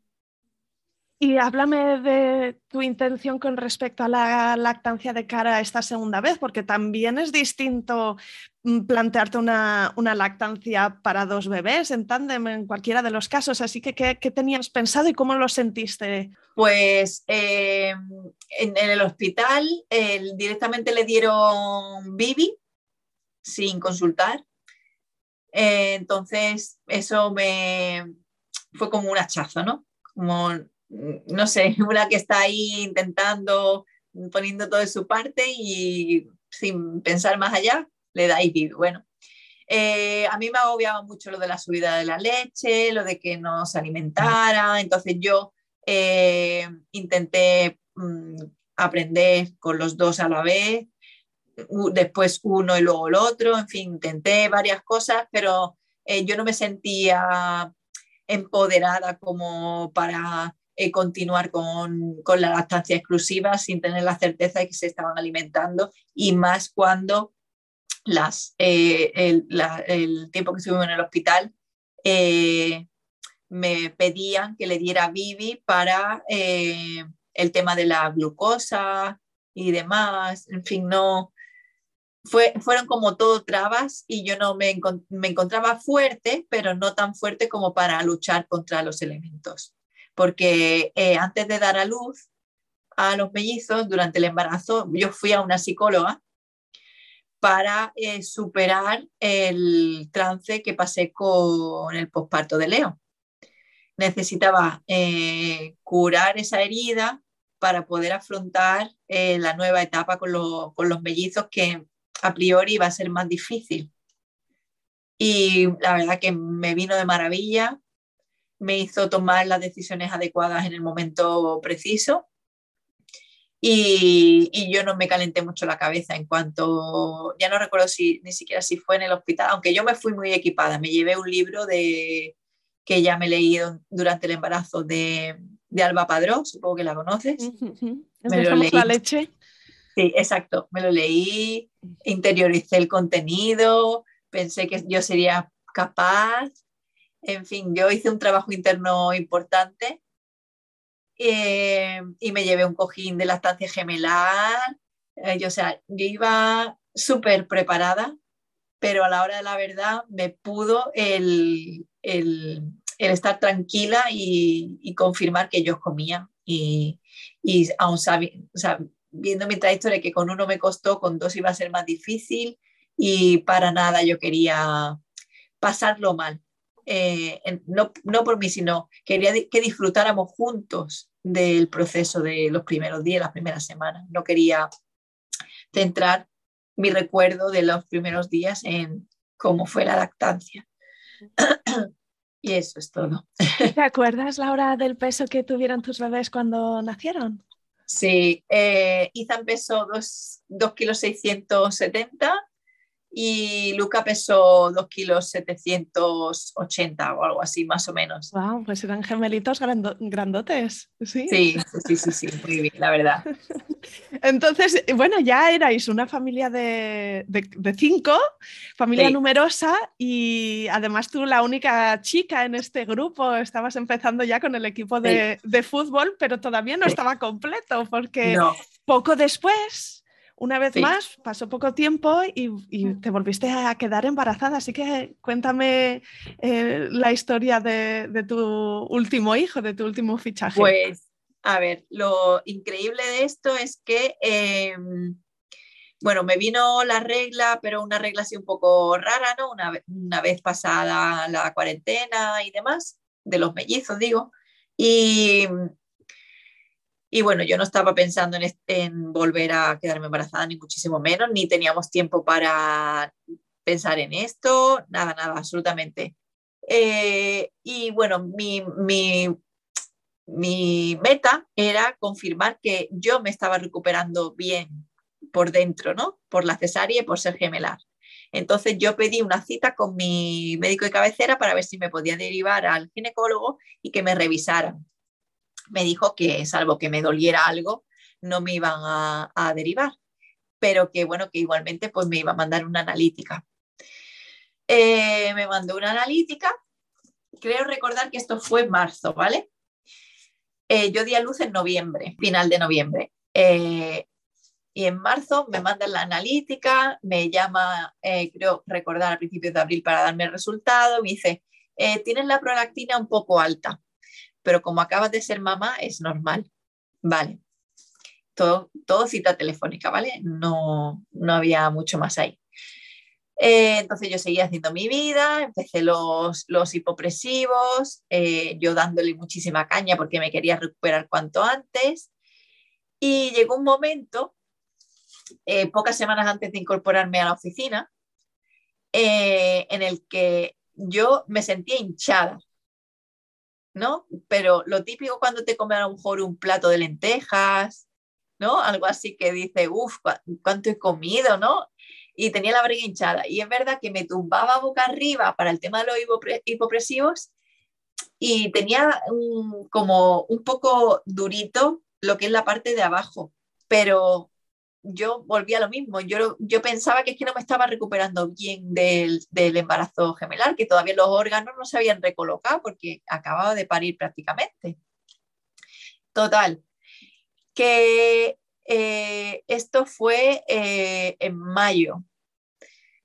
Y háblame de tu intención con respecto a la lactancia de cara a esta segunda vez, porque también es distinto mm, plantearte una, lactancia para dos bebés en tándem en cualquiera de los casos. Así que, ¿qué, tenías pensado y cómo lo sentiste? Pues eh, en, el hospital directamente le dieron Bibi sin consultar eh, entonces, eso me fue como un hachazo, ¿no? Como, no sé, [LAUGHS] una que está ahí intentando, poniendo todo de su parte y sin pensar más allá, le da y Bueno, eh, a mí me agobiaba mucho lo de la subida de la leche, lo de que no se alimentara, entonces yo eh, intenté mm, aprender con los dos a la vez, después uno y luego el otro, en fin, intenté varias cosas, pero eh, yo no me sentía empoderada como para eh, continuar con, la lactancia exclusiva sin tener la certeza de que se estaban alimentando y más cuando las, eh, el, tiempo que estuvimos en el hospital me pedían que le diera Bibi para el tema de la glucosa y demás, en fin, no, fueron como todo trabas y yo no me, encontraba fuerte, pero no tan fuerte como para luchar contra los elementos. Porque eh, antes de dar a luz a los mellizos, durante el embarazo, yo fui a una psicóloga para eh, superar el trance que pasé con el posparto de Leo. Necesitaba eh, curar esa herida para poder afrontar la nueva etapa con, con los mellizos que a priori va a ser más difícil. Y la verdad que me vino de maravilla, me hizo tomar las decisiones adecuadas en el momento preciso y, yo no me calenté mucho la cabeza en cuanto, ya no recuerdo si ni siquiera si fue en el hospital, aunque yo me fui muy equipada, me llevé un libro de, que ya me he leído durante el embarazo de, de Alba Padró, supongo que la conoces. Me lo leí. la leche? Sí, exacto. Me lo leí, interioricé el contenido, pensé que yo sería capaz. En fin, yo hice un trabajo interno importante eh, y me llevé un cojín de lactancia gemelar. Eh, yo, o sea, yo iba súper preparada, pero a la hora de la verdad me pudo el, el estar tranquila y, confirmar que ellos comían. Y, y aún sabiendo, viendo mi trayectoria que con uno me costó, con dos iba a ser más difícil y para nada yo quería pasarlo mal. Eh, no, no, por mí, sino quería que disfrutáramos juntos del proceso de los primeros días, las primeras semanas. No quería centrar mi recuerdo de los primeros días en cómo fue la lactancia. [CLEARS THROAT] y eso es todo. ¿Te acuerdas, Laura, del peso que tuvieron tus bebés cuando nacieron? Sí, eh, Ethan pesó 2 kilos 670 y Luca pesó 2 kilos 780 o algo así, más o menos. Wow, pues eran gemelitos grandotes, ¿sí? Sí, sí, sí, sí, muy bien, la verdad. [LAUGHS] Entonces, bueno, ya erais una familia de, cinco, familia numerosa y además tú la única chica en este grupo, estabas empezando ya con el equipo de, fútbol, pero todavía no estaba completo porque poco después una vez más, pasó poco tiempo y, mm. te volviste a quedar embarazada, así que cuéntame eh, la historia de, tu último hijo, de tu último fichaje. Pues, a ver, lo increíble de esto es que, em, bueno, me vino la regla, pero una regla así un poco rara, ¿no? Una, una vez pasada la cuarentena y demás, de los mellizos, digo. Y y bueno, yo no estaba pensando en, volver a quedarme embarazada, ni muchísimo menos, ni teníamos tiempo para pensar en esto, nada, nada, absolutamente. Eh, y bueno, mi, mi, meta era confirmar que yo me estaba recuperando bien por dentro, ¿no? Por la cesárea y por ser gemelar. Entonces yo pedí una cita con mi médico de cabecera para ver si me podía derivar al ginecólogo y que me revisaran me dijo que salvo que me doliera algo, no me iban a, derivar, pero que bueno, que igualmente pues me iba a mandar una analítica. Eh, me mandó una analítica, creo recordar que esto fue en marzo, ¿vale? Eh, yo di a luz en noviembre, final de noviembre. Eh, y en marzo me mandan la analítica, me llama, creo recordar a principios de abril para darme el resultado, me dice, tienes la prolactina un poco alta pero como acabas de ser mamá es normal. Vale. Todo, cita telefónica, ¿vale? No, no había mucho más ahí. Eh, entonces yo seguía haciendo mi vida, empecé los, los hipopresivos, eh, yo dándole muchísima caña porque me quería recuperar cuanto antes. Y llegó un momento, eh, pocas semanas antes de incorporarme a la oficina, en el que yo me sentía hinchada. ¿No? Pero lo típico cuando te comes a lo mejor un plato de lentejas, ¿no? Algo así que dice, uff, ¿cuánto he comido, ¿no? Y tenía la barriga hinchada. Y es verdad que me tumbaba boca arriba para el tema de los hipopresivos y tenía como un poco durito lo que es la parte de abajo, pero yo volví a lo mismo. Yo, yo pensaba que es que no me estaba recuperando bien del, embarazo gemelar, que todavía los órganos no se habían recolocado porque acababa de parir prácticamente. Total, que eh, esto fue eh, en mayo,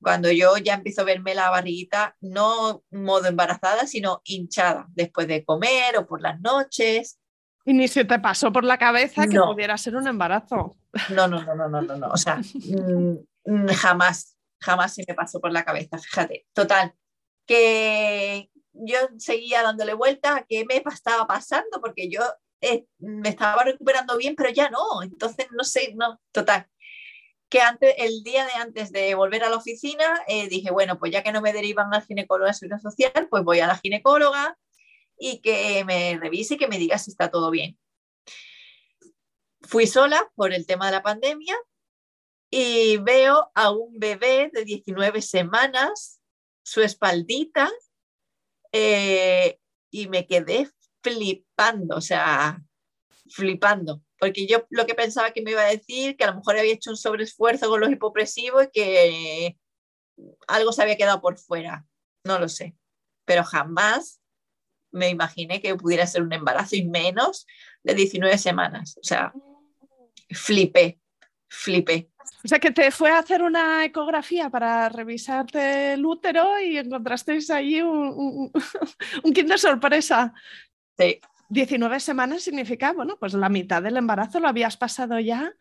cuando yo ya empiezo a verme la barriguita, no modo embarazada, sino hinchada, después de comer o por las noches. Y ni se te pasó por la cabeza que pudiera ser un embarazo. No, no, no, no, no, no, no. O sea, mm, mm, jamás, jamás se me pasó por la cabeza, fíjate. Total, que yo seguía dándole vuelta a qué me estaba pasando, porque yo eh, me estaba recuperando bien, pero ya no. Entonces, no sé, no, total. Que antes, el día de antes de volver a la oficina, eh, dije, bueno, pues ya que no me derivan al ginecólogo de seguridad social, pues voy a la ginecóloga, y que me revise y que me diga si está todo bien. Fui sola por el tema de la pandemia y veo a un bebé de 19 semanas, su espaldita, eh, y me quedé flipando, o sea, flipando, porque yo lo que pensaba que me iba a decir, que a lo mejor había hecho un sobreesfuerzo con los hipopresivos y que algo se había quedado por fuera, no lo sé, pero jamás me imaginé que pudiera ser un embarazo y menos de 19 semanas. O sea, flipé, flipé. O sea que te fue a hacer una ecografía para revisarte el útero y encontrasteis ahí un, un, [LAUGHS] kit de sorpresa. Sí. 19 semanas significa, bueno, pues la mitad del embarazo lo habías pasado ya.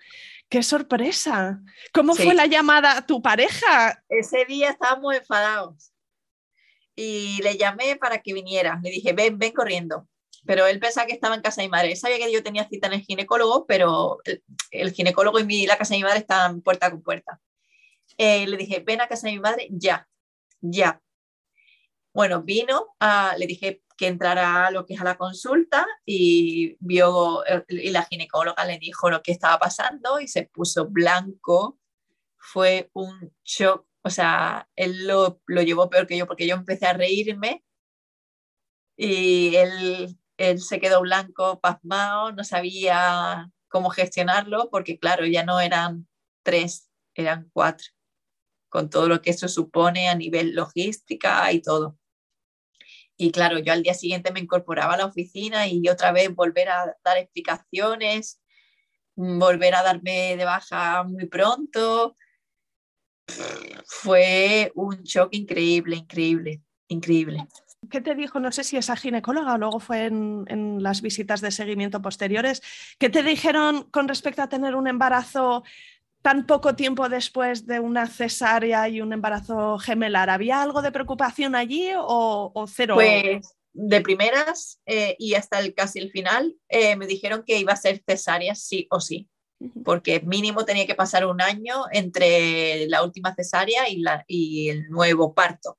¡Qué sorpresa! ¿Cómo fue la llamada a tu pareja? Ese día estábamos enfadados y le llamé para que viniera. Le dije, ven, ven corriendo pero él pensaba que estaba en casa de mi madre. Sabía que yo tenía cita en el ginecólogo, pero el, ginecólogo y mi, la casa de mi madre estaban puerta con puerta. Eh, le dije, ven a casa de mi madre ya, ya. Bueno, vino, le dije que entrara a lo que es a la consulta y vio, y la ginecóloga le dijo lo que estaba pasando y se puso blanco. Fue un shock, o sea, él lo, lo llevó peor que yo porque yo empecé a reírme y él él se quedó blanco, pasmado, no sabía cómo gestionarlo, porque claro, ya no eran tres, eran cuatro, con todo lo que eso supone a nivel logística y todo. Y claro, yo al día siguiente me incorporaba a la oficina y otra vez volver a dar explicaciones, volver a darme de baja muy pronto. Fue un shock increíble, increíble, increíble. ¿Qué te dijo? No sé si esa ginecóloga o luego fue en, las visitas de seguimiento posteriores. ¿Qué te dijeron con respecto a tener un embarazo tan poco tiempo después de una cesárea y un embarazo gemelar? ¿Había algo de preocupación allí o, cero? Pues de primeras eh, y hasta el, casi el final eh, me dijeron que iba a ser cesárea sí o sí, porque mínimo tenía que pasar un año entre la última cesárea y, el nuevo parto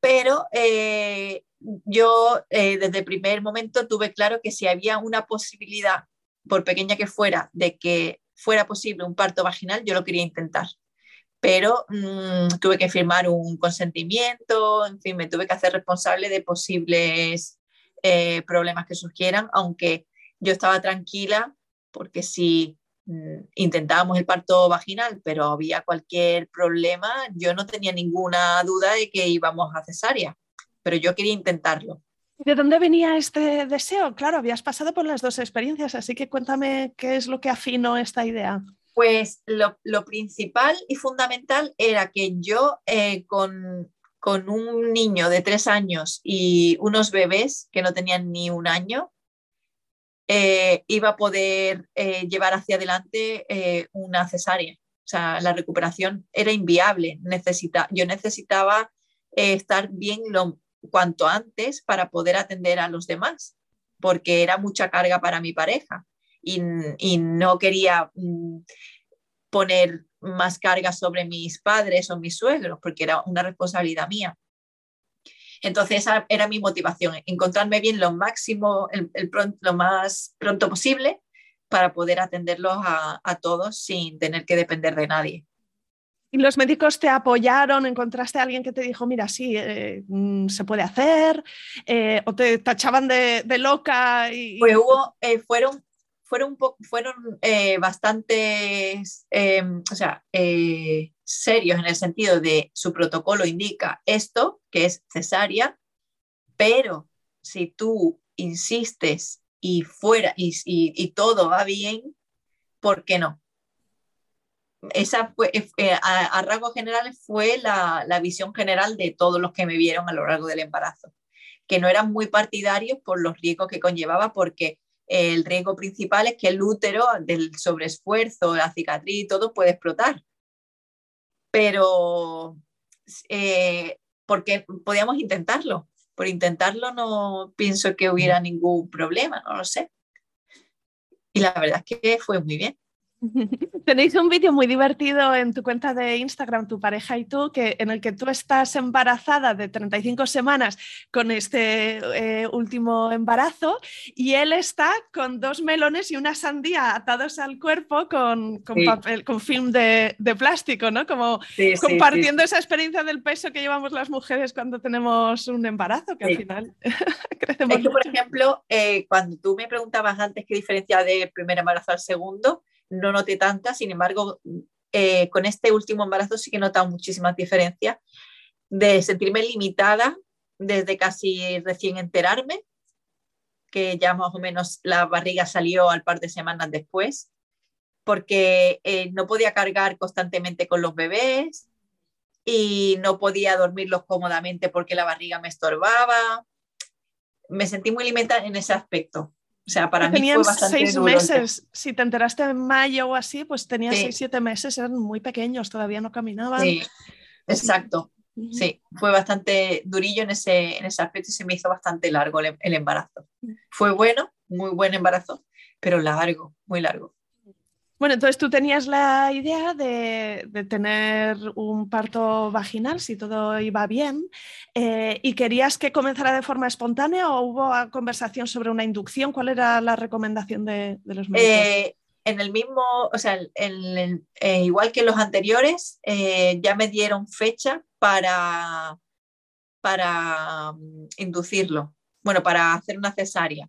pero eh, yo eh, desde el primer momento tuve claro que si había una posibilidad, por pequeña que fuera, de que fuera posible un parto vaginal, yo lo quería intentar. Pero mm, tuve que firmar un consentimiento, en fin, me tuve que hacer responsable de posibles eh, problemas que surgieran, aunque yo estaba tranquila porque si Mm, intentábamos el parto vaginal, pero había cualquier problema, yo no tenía ninguna duda de que íbamos a cesárea, pero yo quería intentarlo. ¿De dónde venía este deseo? Claro, habías pasado por las dos experiencias, así que cuéntame qué es lo que afinó esta idea. Pues lo, principal y fundamental era que yo eh, con, con un niño de tres años y unos bebés que no tenían ni un año, eh, iba a poder eh, llevar hacia adelante eh, una cesárea. O sea, la recuperación era inviable. Necesita, yo necesitaba estar bien lo, cuanto antes para poder atender a los demás, porque era mucha carga para mi pareja y, no quería mm, poner más carga sobre mis padres o mis suegros, porque era una responsabilidad mía. Entonces esa era mi motivación, encontrarme bien lo máximo, el, lo más pronto posible para poder atenderlos a, todos sin tener que depender de nadie. ¿Y los médicos te apoyaron? ¿Encontraste a alguien que te dijo, mira, sí, eh, mm, se puede hacer? Eh, ¿O te tachaban de, loca? Y... Pues hubo, eh, fueron, fueron, fueron bastante, o sea, serios en el sentido de su protocolo indica esto, que es cesárea, pero si tú insistes y fuera y, todo va bien, ¿por qué no? Esa fue, eh, eh, a, a rasgos generales fue la, la visión general de todos los que me vieron a lo largo del embarazo, que no eran muy partidarios por los riesgos que conllevaba, porque el riesgo principal es que el útero del sobreesfuerzo, la cicatriz y todo puede explotar pero eh, porque podíamos intentarlo. Por intentarlo no pienso que hubiera ningún problema, no lo sé. Y la verdad es que fue muy bien. [LAUGHS] Tenéis un vídeo muy divertido en tu cuenta de Instagram, tu pareja y tú, que, en el que tú estás embarazada de 35 semanas con este eh, último embarazo y él está con dos melones y una sandía atados al cuerpo con, con, papel, con film de, de, plástico, ¿no? Como compartiendo esa experiencia del peso que llevamos las mujeres cuando tenemos un embarazo, que al final [LAUGHS] crecemos. Es que, por ejemplo, eh, cuando tú me preguntabas antes qué diferencia del primer embarazo al segundo, no noté tanta, sin embargo, eh, con este último embarazo sí que he notado muchísimas diferencias de sentirme limitada desde casi recién enterarme, que ya más o menos la barriga salió al par de semanas después, porque eh, no podía cargar constantemente con los bebés y no podía dormirlos cómodamente porque la barriga me estorbaba. Me sentí muy limitada en ese aspecto. O sea, para mí fue bastante seis meses. Si te enteraste en mayo o así, pues tenías seis, siete meses, eran muy pequeños, todavía no caminaban. Sí, exacto. Sí, fue bastante durillo en ese, en ese aspecto y se me hizo bastante largo el, el embarazo. Fue bueno, muy buen embarazo, pero largo, muy largo. Bueno, entonces tú tenías la idea de, tener un parto vaginal si todo iba bien eh, y querías que comenzara de forma espontánea o hubo conversación sobre una inducción. ¿Cuál era la recomendación de, los médicos? Eh, en el mismo, o sea, eh, igual que los anteriores, ya me dieron fecha para, para mm, inducirlo, bueno, para hacer una cesárea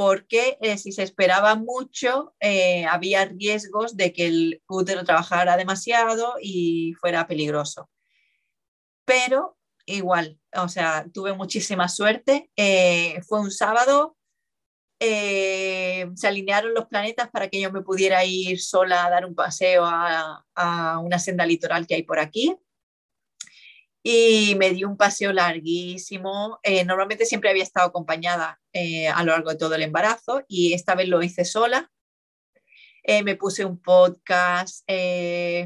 porque eh, si se esperaba mucho eh, había riesgos de que el útero trabajara demasiado y fuera peligroso. Pero igual, o sea, tuve muchísima suerte. Eh, fue un sábado, se alinearon los planetas para que yo me pudiera ir sola a dar un paseo a, a una senda litoral que hay por aquí y me di un paseo larguísimo. Eh, normalmente siempre había estado acompañada eh, a lo largo de todo el embarazo y esta vez lo hice sola. Eh, me puse un podcast,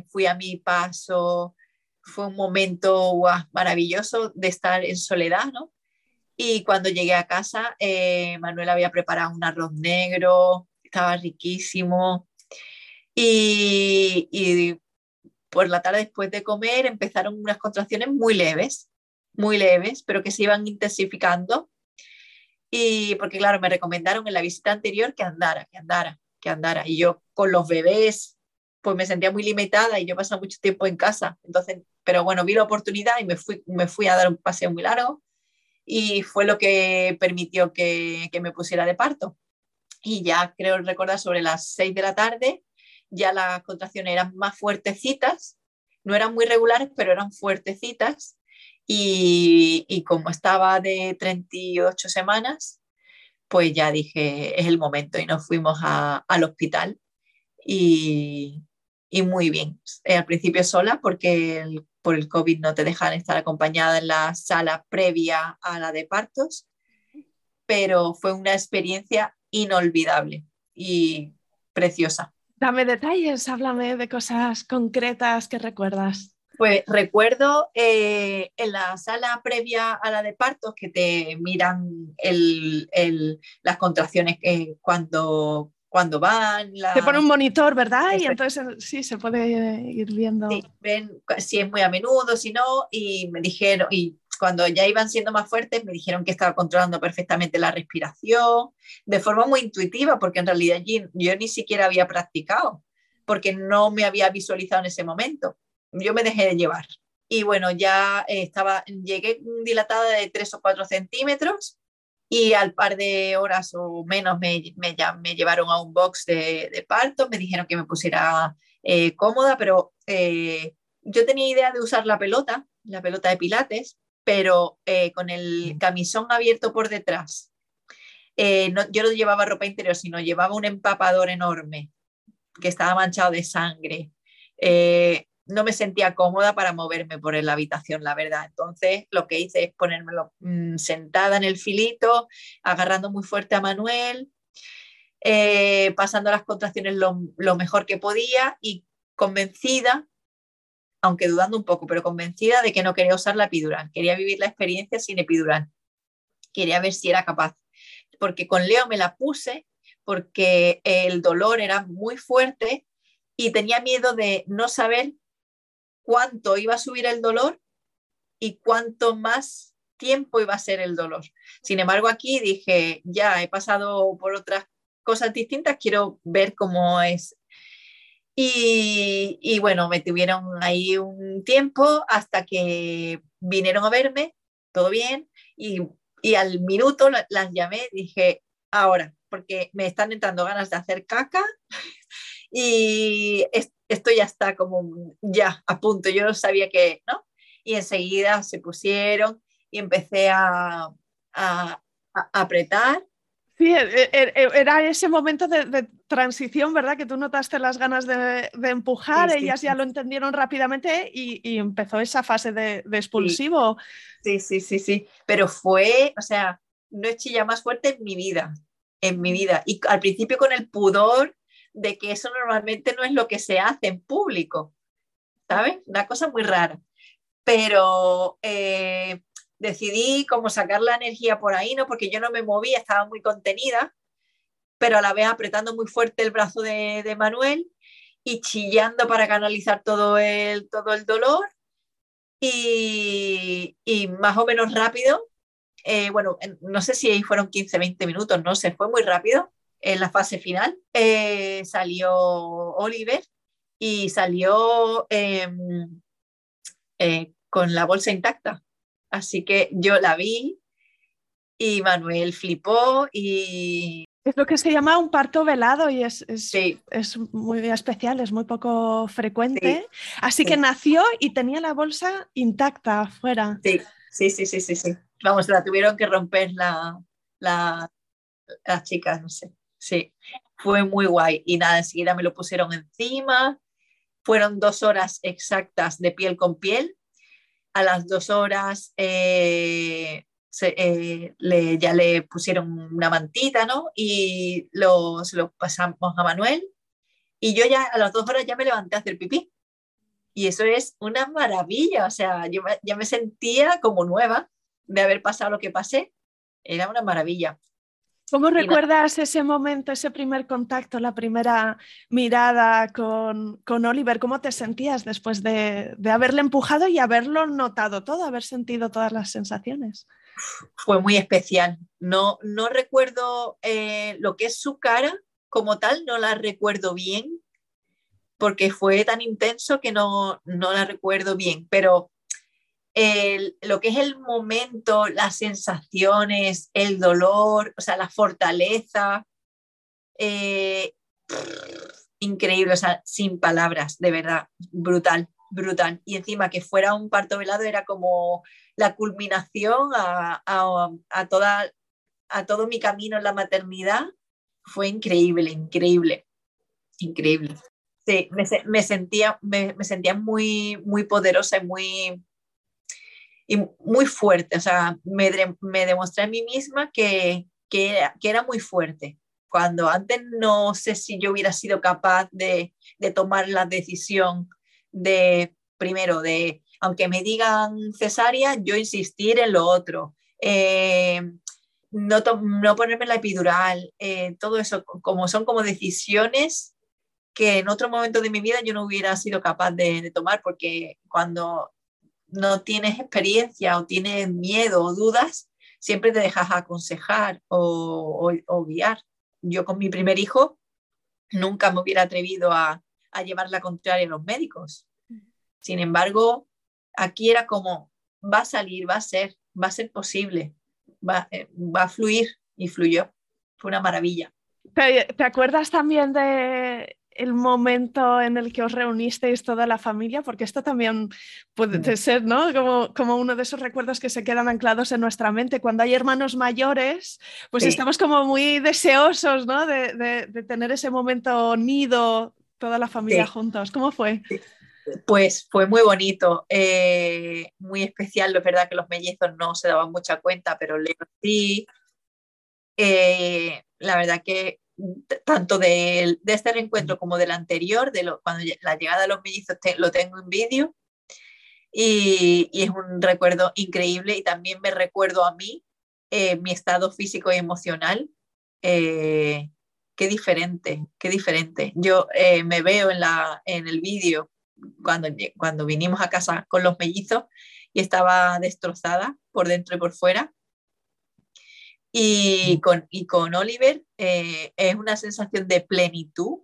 fui a mi paso, fue un momento maravilloso de estar en soledad, ¿no? Y cuando llegué a casa, Manuel había preparado un arroz negro, estaba riquísimo. Y por la tarde después de comer empezaron unas contracciones muy leves, muy leves, pero que se iban intensificando. Y porque, claro, me recomendaron en la visita anterior que andara, que andara, que andara. Y yo con los bebés, pues me sentía muy limitada y yo pasaba mucho tiempo en casa. Entonces, pero bueno, vi la oportunidad y me fui, me fui a dar un paseo muy largo y fue lo que permitió que, que me pusiera de parto. Y ya creo recordar sobre las seis de la tarde ya las contracciones eran más fuertecitas, no eran muy regulares, pero eran fuertecitas. Y, como estaba de 38 semanas, pues ya dije, es el momento y nos fuimos al hospital y, muy bien. Eh, al principio sola porque por el COVID no te dejan estar acompañada en la sala previa a la de partos, pero fue una experiencia inolvidable y preciosa. Dame detalles, háblame de cosas concretas que recuerdas. Pues recuerdo eh, en la sala previa a la de partos que te miran las contracciones que cuando, cuando van. Te pone un monitor, ¿verdad? Y entonces sí, se puede ir viendo. Sí, ven si es muy a menudo, si no, y me dijeron, y cuando ya iban siendo más fuertes, me dijeron que estaba controlando perfectamente la respiración, de forma muy intuitiva, porque en realidad yo ni siquiera había practicado, porque no me había visualizado en ese momento. Yo me dejé de llevar. Y bueno, ya estaba, llegué dilatada de 3 o 4 centímetros y al par de horas o menos me, me, me llevaron a un box de, de, parto, me dijeron que me pusiera eh, cómoda, pero eh, yo tenía idea de usar la pelota, la pelota de pilates, pero eh, con el camisón abierto por detrás. Eh, no, yo no llevaba ropa interior, sino llevaba un empapador enorme que estaba manchado de sangre. Eh, no me sentía cómoda para moverme por la habitación, la verdad. Entonces lo que hice es ponérmelo mm, sentada en el filito, agarrando muy fuerte a Manuel, pasando las contracciones lo, lo mejor que podía y convencida aunque dudando un poco, pero convencida de que no quería usar la epidural, quería vivir la experiencia sin epidural, quería ver si era capaz, porque con Leo me la puse porque el dolor era muy fuerte y tenía miedo de no saber cuánto iba a subir el dolor y cuánto más tiempo iba a ser el dolor. Sin embargo, aquí dije, ya he pasado por otras cosas distintas, quiero ver cómo es y, bueno, me tuvieron ahí un tiempo hasta que vinieron a verme, todo bien, y, al minuto las llamé, dije, ahora, porque me están entrando ganas de hacer caca [LAUGHS] y esto ya está como ya a punto, yo no sabía que, ¿no? Y enseguida se pusieron y empecé a, a apretar Sí, e, e, e, era ese momento de, transición, ¿verdad? Que tú notaste las ganas de, empujar, ellas ya lo entendieron rápidamente y, empezó esa fase de, expulsivo. Sí, sí, sí, sí. Pero fue, o sea, no he chilla más fuerte en mi vida, en mi vida. Y al principio con el pudor de que eso normalmente no es lo que se hace en público, ¿sabes? Una cosa muy rara. Pero eh, decidí como sacar la energía por ahí, ¿no? Porque yo no me movía, estaba muy contenida, pero a la vez apretando muy fuerte el brazo de, Manuel y chillando para canalizar todo el, todo el dolor. Y, más o menos rápido, eh, bueno, no sé si fueron 15, 20 minutos, no sé, fue muy rápido en la fase final. Eh, salió Oliver y salió em, eh, con la bolsa intacta. Así que yo la vi y Manuel flipó y... Es lo que se llama un parto velado y es, es, muy especial, es muy poco frecuente. Así que nació y tenía la bolsa intacta afuera. Sí, sí, sí, sí, sí. sí. Vamos, la tuvieron que romper la, la, las chicas, no sé. Sí, fue muy guay. Y nada, enseguida me lo pusieron encima. Fueron dos horas exactas de piel con piel a las dos horas eh, eh, ya le pusieron una mantita, ¿no? Y lo, se lo pasamos a Manuel. Y yo ya a las dos horas ya me levanté a hacer pipí. Y eso es una maravilla, o sea, yo ya me sentía como nueva de haber pasado lo que pasé. Era una maravilla. ¿Cómo recuerdas ese momento, ese primer contacto, la primera mirada con, Oliver? ¿Cómo te sentías después de, haberle empujado y haberlo notado todo, haber sentido todas las sensaciones? Fue muy especial. No, no recuerdo eh, lo que es su cara como tal, no la recuerdo bien, porque fue tan intenso que no, no la recuerdo bien, pero lo que es el momento, las sensaciones, el dolor, o sea, la fortaleza, eh, increíble, o sea, sin palabras, de verdad, brutal, brutal. Y encima que fuera un parto velado era como la culminación a, a, toda, a todo mi camino en la maternidad. Fue increíble, increíble, increíble. Sí, me, sentía, me, me, sentía muy, muy poderosa y muy, y muy fuerte, o sea, me, me demostré a mí misma que, que, era, muy fuerte, cuando antes no sé si yo hubiera sido capaz de, de tomar la decisión de, primero, de, aunque me digan cesárea, yo insistir en lo otro. Eh, no, no, ponerme la epidural, eh, todo eso, como son como decisiones que en otro momento de mi vida yo no hubiera sido capaz de, de tomar, porque cuando no tienes experiencia o tienes miedo o dudas, siempre te dejas aconsejar o, guiar. Yo con mi primer hijo nunca me hubiera atrevido a, llevar la contraria a los médicos. Sin embargo, aquí era como, va a salir, va a ser, va a ser posible, va, eh, va a fluir y fluyó. Fue una maravilla. ¿Te, acuerdas también de el momento en el que os reunisteis toda la familia, porque esto también puede mm. ser, ¿no? Como, como uno de esos recuerdos que se quedan anclados en nuestra mente. Cuando hay hermanos mayores, pues estamos como muy deseosos, ¿no? De, tener ese momento nido, toda la familia juntos. ¿Cómo fue? Pues fue muy bonito, eh, muy especial. Es verdad que los mellizos no se daban mucha cuenta, pero Leo sí. Eh, la verdad que tanto de, este reencuentro como del anterior, de cuando la llegada de los mellizos, lo tengo en vídeo y, es un recuerdo increíble y también me recuerdo a mí, eh, mi estado físico y emocional. Eh, qué diferente, qué diferente. Yo eh, me veo en, la, en el vídeo cuando, cuando vinimos a casa con los mellizos y estaba destrozada por dentro y por fuera y con, y con Oliver eh, es una sensación de plenitud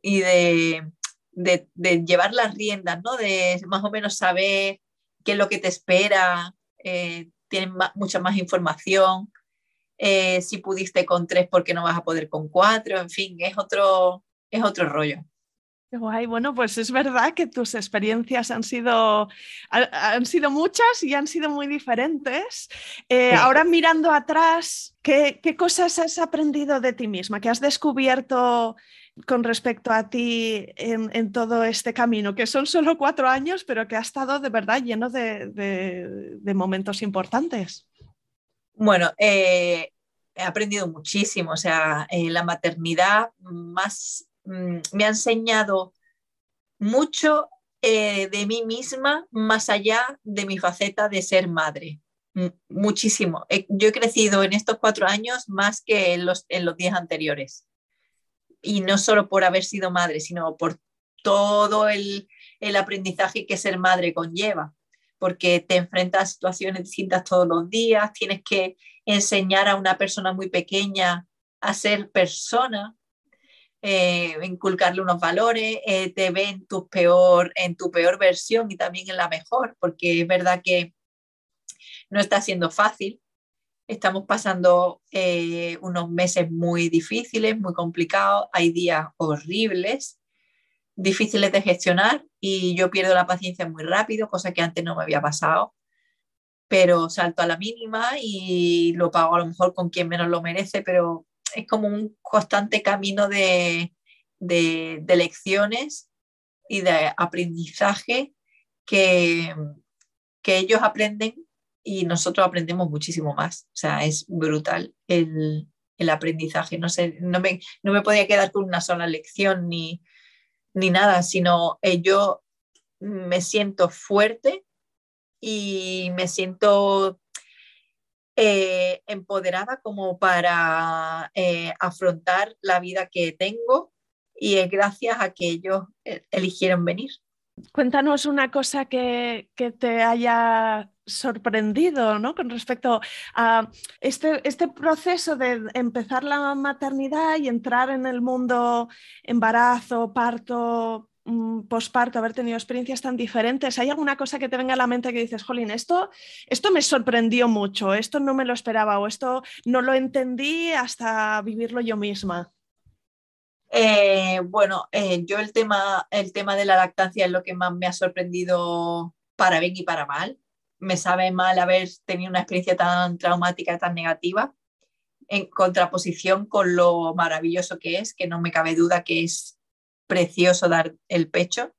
y de, de, llevar las riendas, ¿no? De más o menos saber qué es lo que te espera, eh, tienes mucha más información, eh, si pudiste con tres, ¿por qué no vas a poder con cuatro? En fin, es otro, es otro rollo. Qué guay. Bueno, pues es verdad que tus experiencias han sido, han sido muchas y han sido muy diferentes. Eh, ahora mirando atrás, ¿qué, cosas has aprendido de ti misma? ¿Qué has descubierto con respecto a ti en, todo este camino? Que son solo cuatro años, pero que ha estado de verdad lleno de, momentos importantes. Bueno, eh, he aprendido muchísimo. O sea, eh, la maternidad más Mm, me ha enseñado mucho eh, de mí misma más allá de mi faceta de ser madre. muchísimo. yo he crecido en estos cuatro años más que en los, en los diez anteriores. Y no solo por haber sido madre, sino por todo el, el aprendizaje que ser madre conlleva, porque te enfrentas a situaciones distintas todos los días, tienes que enseñar a una persona muy pequeña a ser persona, eh, inculcarle unos valores, eh, te ve en tu, peor, en tu peor versión y también en la mejor, porque es verdad que no está siendo fácil. Estamos pasando eh, unos meses muy difíciles, muy complicados, hay días horribles, difíciles de gestionar y yo pierdo la paciencia muy rápido, cosa que antes no me había pasado, pero salto a la mínima y lo pago a lo mejor con quien menos lo merece, pero es como un constante camino de, lecciones y de aprendizaje que, que ellos aprenden y nosotros aprendemos muchísimo más. O sea, es brutal el, aprendizaje. No, sé, no, me, no me podía quedar con una sola lección ni, ni nada, sino eh, yo me siento fuerte y me siento eh, empoderada como para eh, afrontar la vida que tengo y es gracias a que ellos eh, eligieron venir. Cuéntanos una cosa que, te haya sorprendido ¿no? con respecto a este, este, proceso de empezar la maternidad y entrar en el mundo embarazo, parto, posparto, haber tenido experiencias tan diferentes, ¿hay alguna cosa que te venga a la mente que dices, Jolín, esto, esto me sorprendió mucho, esto no me lo esperaba o esto no lo entendí hasta vivirlo yo misma? Eh, bueno, eh, yo el tema, el tema de la lactancia es lo que más me ha sorprendido para bien y para mal. Me sabe mal haber tenido una experiencia tan traumática, tan negativa, en contraposición con lo maravilloso que es, que no me cabe duda que es precioso dar el pecho.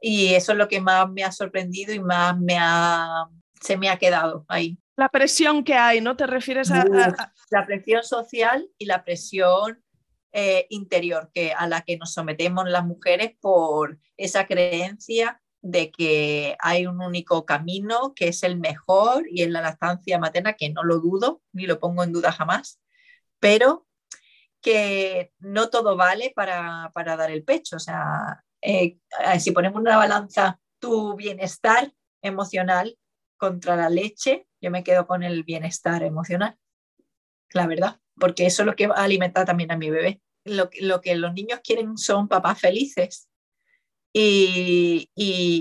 Y eso es lo que más me ha sorprendido y más me ha, se me ha quedado ahí. La presión que hay, ¿no? ¿Te refieres a...? La presión social y la presión eh, interior que, a la que nos sometemos las mujeres por esa creencia de que hay un único camino que es el mejor y es la lactancia materna, que no lo dudo, ni lo pongo en duda jamás, pero que no todo vale para, dar el pecho. O sea, eh, eh, si ponemos una balanza tu bienestar emocional contra la leche, yo me quedo con el bienestar emocional, la verdad, porque eso es lo que va a alimentar también a mi bebé. Lo, que los niños quieren son papás felices. Y,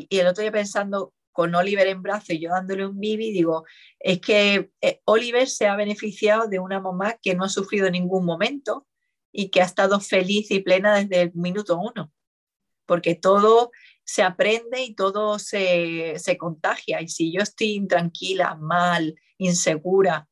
el otro día pensando con Oliver en brazo y yo dándole un bibi, digo, es que eh, Oliver se ha beneficiado de una mamá que no ha sufrido en ningún momento, y que ha estado feliz y plena desde el minuto uno, porque todo se aprende y todo se, contagia. Y si yo estoy intranquila, mal, insegura,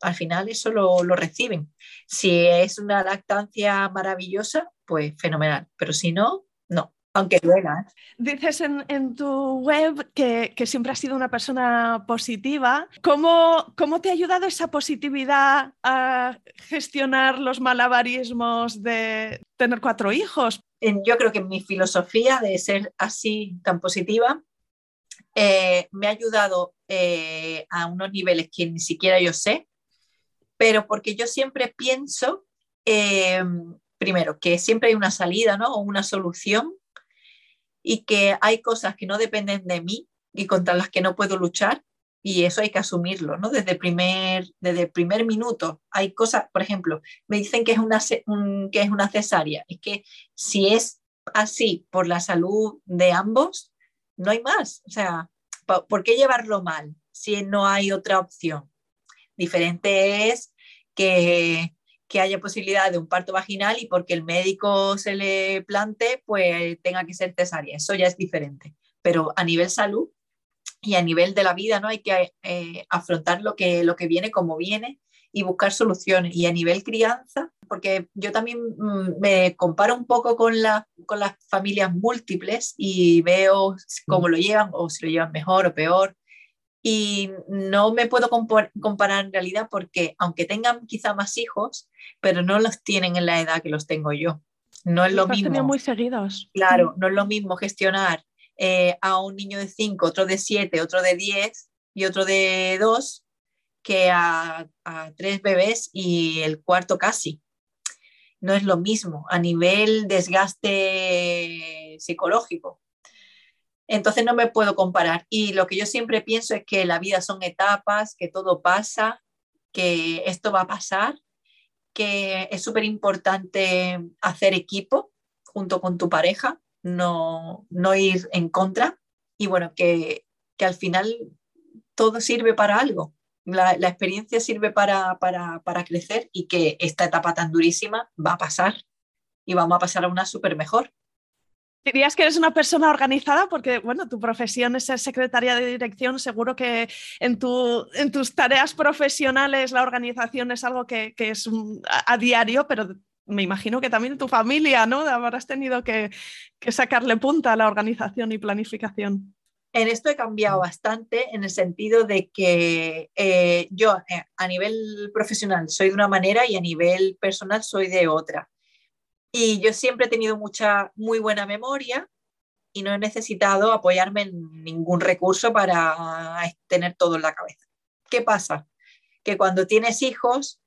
al final eso lo, lo, reciben. Si es una lactancia maravillosa, pues fenomenal, pero si no, no aunque duela. ¿eh? Dices en, tu web que, siempre has sido una persona positiva. ¿Cómo, ¿Cómo, te ha ayudado esa positividad a gestionar los malabarismos de tener cuatro hijos? Yo creo que mi filosofía de ser así tan positiva eh, me ha ayudado eh, a unos niveles que ni siquiera yo sé, pero porque yo siempre pienso, primero, que siempre hay una salida ¿no? o una solución y que hay cosas que no dependen de mí y contra las que no puedo luchar y eso hay que asumirlo, ¿no? Desde el primer, desde primer minuto. Hay cosas, por ejemplo, me dicen que es, una, que es una cesárea. Es que si es así por la salud de ambos, no hay más. O sea, ¿por qué llevarlo mal si no hay otra opción? Diferente es que, que haya posibilidad de un parto vaginal y porque el médico se le plante, pues tenga que ser cesárea. Eso ya es diferente. Pero a nivel salud y a nivel de la vida, ¿no? Hay que eh, afrontar lo que, lo que viene como viene y buscar soluciones. Y a nivel crianza, porque yo también mm, me comparo un poco con, la, con las familias múltiples y veo cómo lo llevan o si lo llevan mejor o peor y no me puedo comparar en realidad porque aunque tengan quizá más hijos, pero no los tienen en la edad que los tengo yo. No es lo mismo. muy seguidos. Claro, no es lo mismo gestionar eh, a un niño de 5, otro de 7, otro de 10 y otro de 2 que a, a tres bebés y el cuarto casi. No es lo mismo a nivel desgaste psicológico. Entonces no me puedo comparar. Y lo que yo siempre pienso es que la vida son etapas, que todo pasa, que esto va a pasar, que es súper importante hacer equipo junto con tu pareja, no, no ir en contra. Y bueno, que, al final todo sirve para algo. La, experiencia sirve para, para, para crecer y que esta etapa tan durísima va a pasar y vamos a pasar a una súper mejor. Dirías que eres una persona organizada porque, bueno, tu profesión es ser secretaria de dirección. Seguro que en, tu, en tus tareas profesionales la organización es algo que, es a, diario, pero me imagino que también tu familia, ¿no? Habrás tenido que, sacarle punta a la organización y planificación. En esto he cambiado bastante en el sentido de que eh, yo eh, a nivel profesional soy de una manera y a nivel personal soy de otra. Y yo siempre he tenido mucha, muy buena memoria y no he necesitado apoyarme en ningún recurso para tener todo en la cabeza. ¿Qué pasa? Que cuando tienes hijos,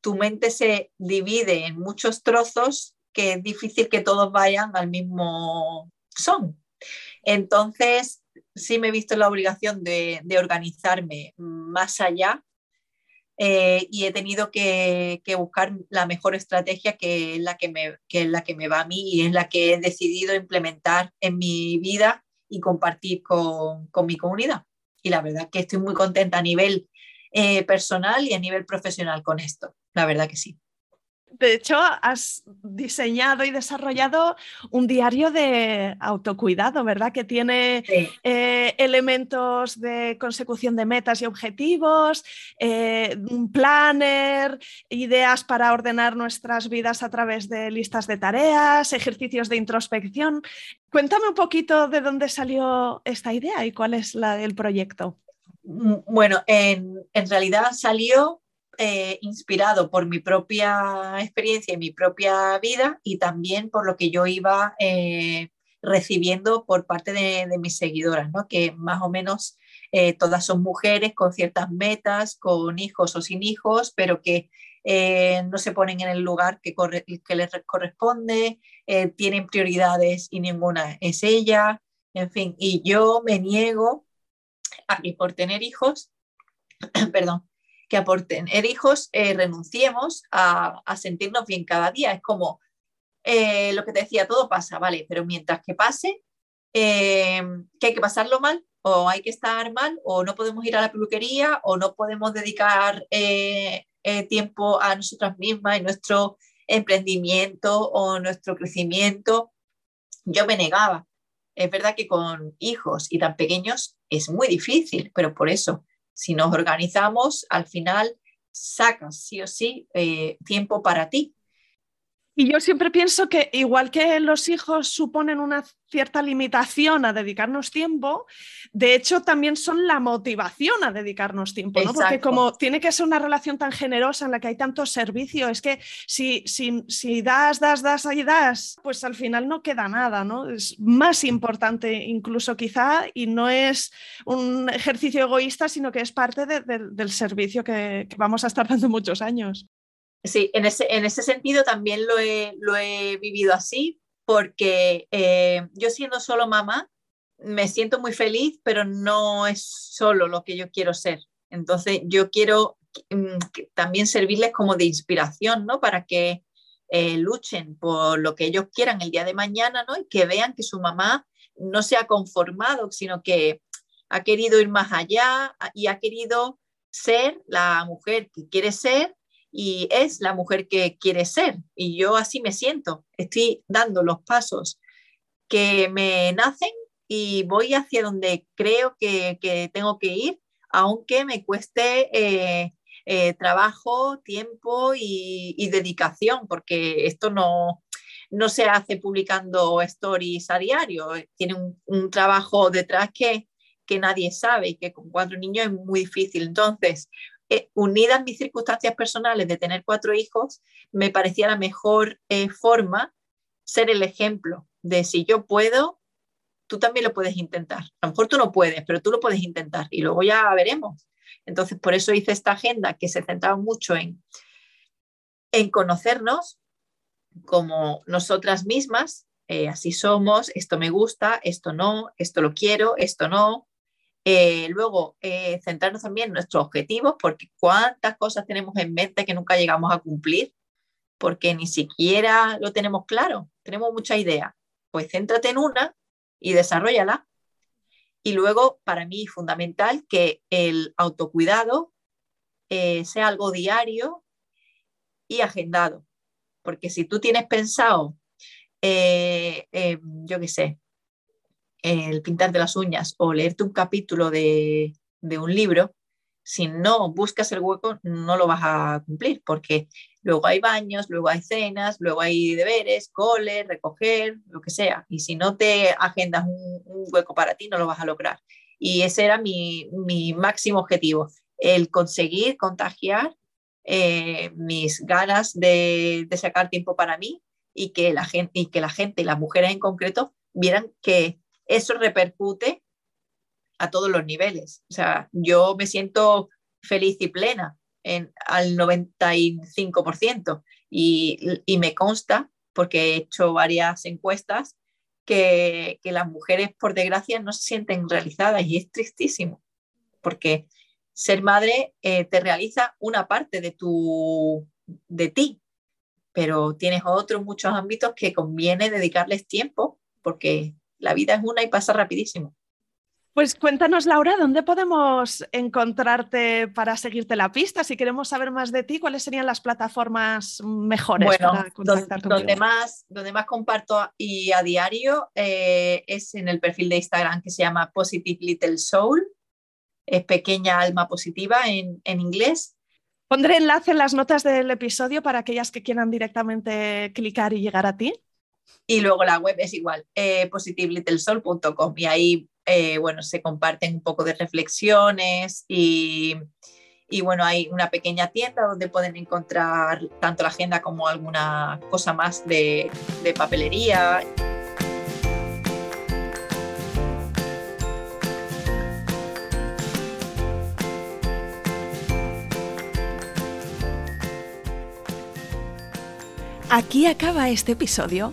tu mente se divide en muchos trozos que es difícil que todos vayan al mismo son. Entonces, sí me he visto la obligación de, de organizarme más allá eh, y he tenido que, buscar la mejor estrategia que es, la que, me, es la que me va a mí y es la que he decidido implementar en mi vida y compartir con, mi comunidad. Y la verdad que estoy muy contenta a nivel eh, personal y a nivel profesional con esto, la verdad que sí. De hecho, has diseñado y desarrollado un diario de autocuidado, ¿verdad? Que tiene eh, elementos de consecución de metas y objetivos, eh, un planner, ideas para ordenar nuestras vidas a través de listas de tareas, ejercicios de introspección. Cuéntame un poquito de dónde salió esta idea y cuál es la del proyecto. Mm, bueno, en, en realidad salió eh, inspirado por mi propia experiencia y mi propia vida y también por lo que yo iba eh, recibiendo por parte de, mis seguidoras, ¿no? que más o menos eh, todas son mujeres con ciertas metas, con hijos o sin hijos, pero que no se ponen en el lugar que, les corresponde, tienen prioridades y ninguna es ella, en fin, y yo me niego a que por tener hijos, [CLEARS THROAT] perdón, que por tener hijos eh, renunciemos a, sentirnos bien cada día. Es como eh, lo que te decía, todo pasa, ¿vale? Pero mientras que pase, eh, que hay que pasarlo mal, o hay que estar mal, o no podemos ir a la peluquería, o no podemos dedicar tiempo a nosotras mismas y nuestro emprendimiento o nuestro crecimiento. Yo me negaba. Es verdad que con hijos y tan pequeños es muy difícil, pero por eso si nos organizamos, al final sacas sí o sí eh, tiempo para ti. Y yo siempre pienso que igual que los hijos suponen una cierta limitación a dedicarnos tiempo, de hecho también son la motivación a dedicarnos tiempo, ¿no? Porque como tiene que ser una relación tan generosa en la que hay tanto servicio, es que si, si, si das, das, das y das, pues al final no queda nada, ¿no? Es más importante incluso quizá y no es un ejercicio egoísta, sino que es parte del servicio que, que vamos a estar dando muchos años. Sí, en ese, en ese sentido también lo he, lo he vivido así, porque eh, yo siendo solo mamá, me siento muy feliz, pero no es solo lo que yo quiero ser. Entonces, yo quiero mm, también servirles como de inspiración, ¿no? Para que eh, luchen por lo que ellos quieran el día de mañana, ¿no? Y que vean que su mamá no se ha conformado, sino que ha querido ir más allá y ha querido ser la mujer que quiere ser y es la mujer que quiere ser. Y yo así me siento. Estoy dando los pasos que me nacen y voy hacia donde creo que, tengo que ir, aunque me cueste eh, eh, trabajo, tiempo y, dedicación, porque esto no, no se hace publicando stories a diario, tiene un, trabajo detrás que, que nadie sabe y que con cuatro niños es muy difícil. Entonces, eh, unidas mis circunstancias personales de tener cuatro hijos, me parecía la mejor eh, forma ser el ejemplo de si yo puedo, tú también lo puedes intentar. A lo mejor tú no puedes, pero tú lo puedes intentar y luego ya veremos. Entonces, por eso hice esta agenda que se centraba mucho en, en conocernos como nosotras mismas, eh, así somos, esto me gusta, esto no, esto lo quiero, esto no, eh, luego, eh, centrarnos también en nuestros objetivos, porque cuántas cosas tenemos en mente que nunca llegamos a cumplir, porque ni siquiera lo tenemos claro, tenemos mucha idea. Pues céntrate en una y desarrollala. Y luego, para mí, fundamental que el autocuidado eh, sea algo diario y agendado. Porque si tú tienes pensado, yo qué sé, el pintar de las uñas o leerte un capítulo de, un libro, si no buscas el hueco, no lo vas a cumplir, porque luego hay baños, luego hay cenas, luego hay deberes, cole, recoger, lo que sea. Y si no te agendas un, hueco para ti, no lo vas a lograr. Y ese era mi, máximo objetivo, el conseguir contagiar eh, mis ganas de, de, sacar tiempo para mí y que la gente, y que la gente, las mujeres en concreto, vieran que eso repercute a todos los niveles. O sea, yo me siento feliz y plena en, al 95% y, y me consta, porque he hecho varias encuestas, que, que, las mujeres, por desgracia, no se sienten realizadas y es tristísimo, porque ser madre eh, te realiza una parte de, tu, de ti, pero tienes otros muchos ámbitos que conviene dedicarles tiempo, porque la vida es una y pasa rapidísimo. Pues cuéntanos, Laura, ¿dónde podemos encontrarte para seguirte la pista? Si queremos saber más de ti, ¿cuáles serían las plataformas mejores para contactar donde, donde más, donde más comparto y a diario eh, es en el perfil de Instagram que se llama Positive Little Soul, es pequeña alma positiva en, en inglés. Pondré enlace en las notas del episodio para aquellas que quieran directamente clicar y llegar a ti. Y luego la web es igual, eh, y ahí eh, bueno, se comparten un poco de reflexiones y, y, bueno, hay una pequeña tienda donde pueden encontrar tanto la agenda como alguna cosa más de, de papelería. Aquí acaba este episodio.